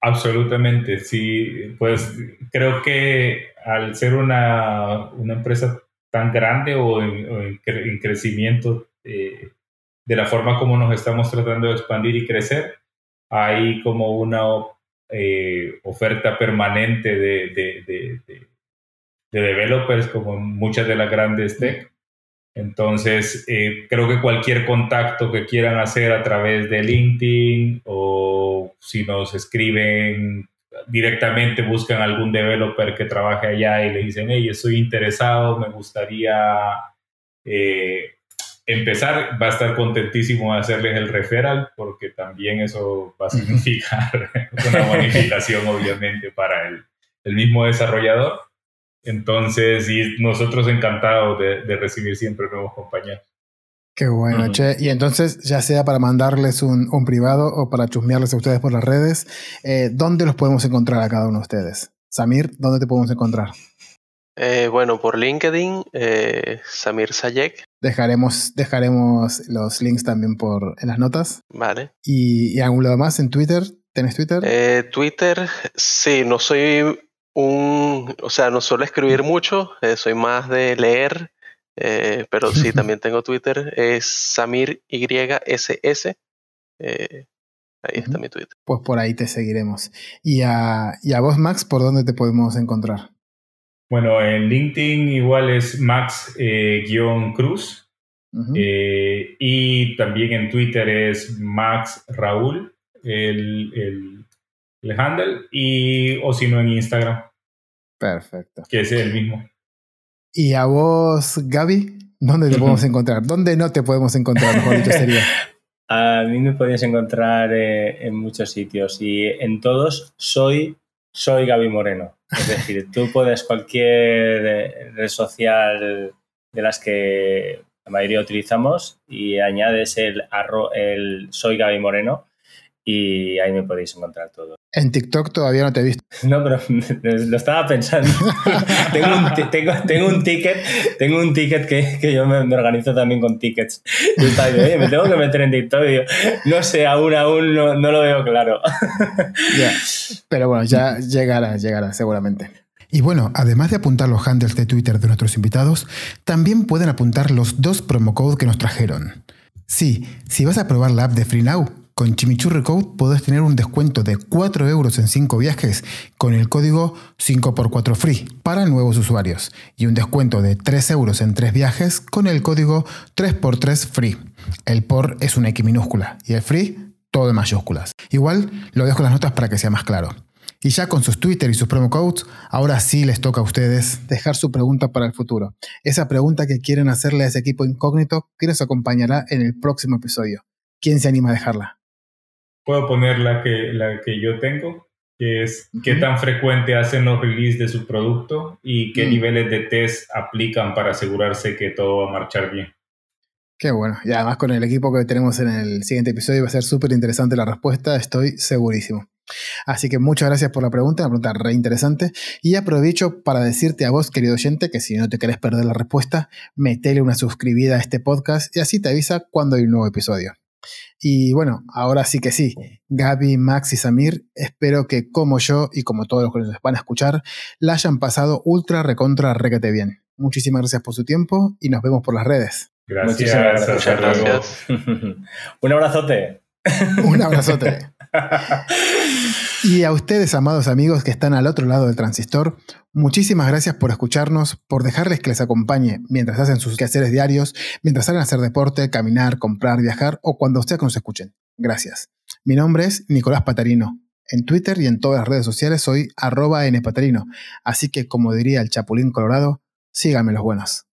Absolutamente, sí. Pues creo que al ser una, empresa tan grande o en, crecimiento eh, de la forma como nos estamos tratando de expandir y crecer, hay como una eh, oferta permanente de, de, developers como muchas de las grandes tech. Entonces, eh, creo que cualquier contacto que quieran hacer a través de LinkedIn o si nos escriben directamente, buscan algún developer que trabaje allá y le dicen, hey, estoy interesado, me gustaría eh, empezar, va a estar contentísimo de hacerles el referral porque también eso va a significar una bonificación obviamente para el, el mismo desarrollador. Entonces, y nosotros encantados de, recibir siempre nuevos compañeros. Qué bueno, Che. Y entonces, ya sea para mandarles un, privado o para chusmearles a ustedes por las redes, eh, ¿dónde los podemos encontrar a cada uno de ustedes? Samir, ¿dónde te podemos encontrar? Eh, bueno, por LinkedIn, eh, Samir Sayek. Dejaremos, dejaremos los links también por, en las notas. Vale. ¿Y, algún lado más en Twitter? ¿Tienes Twitter? Eh, Twitter, sí, no soy un, o sea, no suelo escribir mucho, eh, soy más de leer, eh, pero sí, también tengo Twitter, es Samir YSS. Eh, ahí está mi Twitter. Pues por ahí te seguiremos. ¿Y a, y a vos, Max, por dónde te podemos encontrar? Bueno, en LinkedIn igual es Max-Cruz. y también en Twitter es Max Raúl, el, el, el handle, y o si no en Instagram. Perfecto. Que es el mismo. ¿Y a vos, Gaby? ¿Dónde te podemos encontrar? ¿Dónde no te podemos encontrar? Mejor dicho sería. A mí me podéis encontrar eh, en muchos sitios y en todos soy, soy Gaby Moreno. Es decir, tú puedes cualquier eh, red social de las que la mayoría utilizamos y añades el, el soy Gaby Moreno y ahí me podéis encontrar todo. En TikTok todavía no te he visto. No, pero lo estaba pensando. tengo, un, tengo, un ticket, tengo un ticket que, que yo me, organizo también con tickets. Oye, me tengo que meter en TikTok. Y no sé, aún, aún no, no lo veo claro. Pero bueno, ya llegará, llegará, seguramente. Y bueno, además de apuntar los handles de Twitter de nuestros invitados, también pueden apuntar los dos promo codes que nos trajeron. Sí, si vas a probar la app de FreeNow, con Chimichurri Code podés tener un descuento de 4 euros en 5 viajes con el código 5x4 Free para nuevos usuarios y un descuento de 3 euros en 3 viajes con el código 3x3 Free. El por es una X minúscula y el Free todo en mayúsculas. Igual lo dejo en las notas para que sea más claro. Y ya con sus Twitter y sus promo codes, ahora sí les toca a ustedes dejar su pregunta para el futuro. Esa pregunta que quieren hacerle a ese equipo incógnito que nos acompañará en el próximo episodio. ¿Quién se anima a dejarla? Puedo poner la que, la que yo tengo, que es qué tan frecuente hacen los release de su producto y qué mm. niveles de test aplican para asegurarse que todo va a marchar bien. Qué bueno. Y además con el equipo que tenemos en el siguiente episodio va a ser súper interesante la respuesta, estoy segurísimo. Así que muchas gracias por la pregunta, una pregunta re interesante. Y aprovecho para decirte a vos, querido oyente, que si no te querés perder la respuesta, metele una suscribida a este podcast y así te avisa cuando hay un nuevo episodio. Y bueno, ahora sí que sí, Gaby, Max y Samir, espero que como yo y como todos los que nos van a escuchar, la hayan pasado ultra recontra requete bien. Muchísimas gracias por su tiempo y nos vemos por las redes. Gracias. Muchas gracias. Un abrazote. Un abrazote. Y a ustedes, amados amigos que están al otro lado del transistor, muchísimas gracias por escucharnos, por dejarles que les acompañe mientras hacen sus quehaceres diarios, mientras salen a hacer deporte, caminar, comprar, viajar o cuando ustedes nos escuchen. Gracias. Mi nombre es Nicolás Patarino. En Twitter y en todas las redes sociales soy arroba npatarino. Así que, como diría el Chapulín Colorado, síganme los buenos.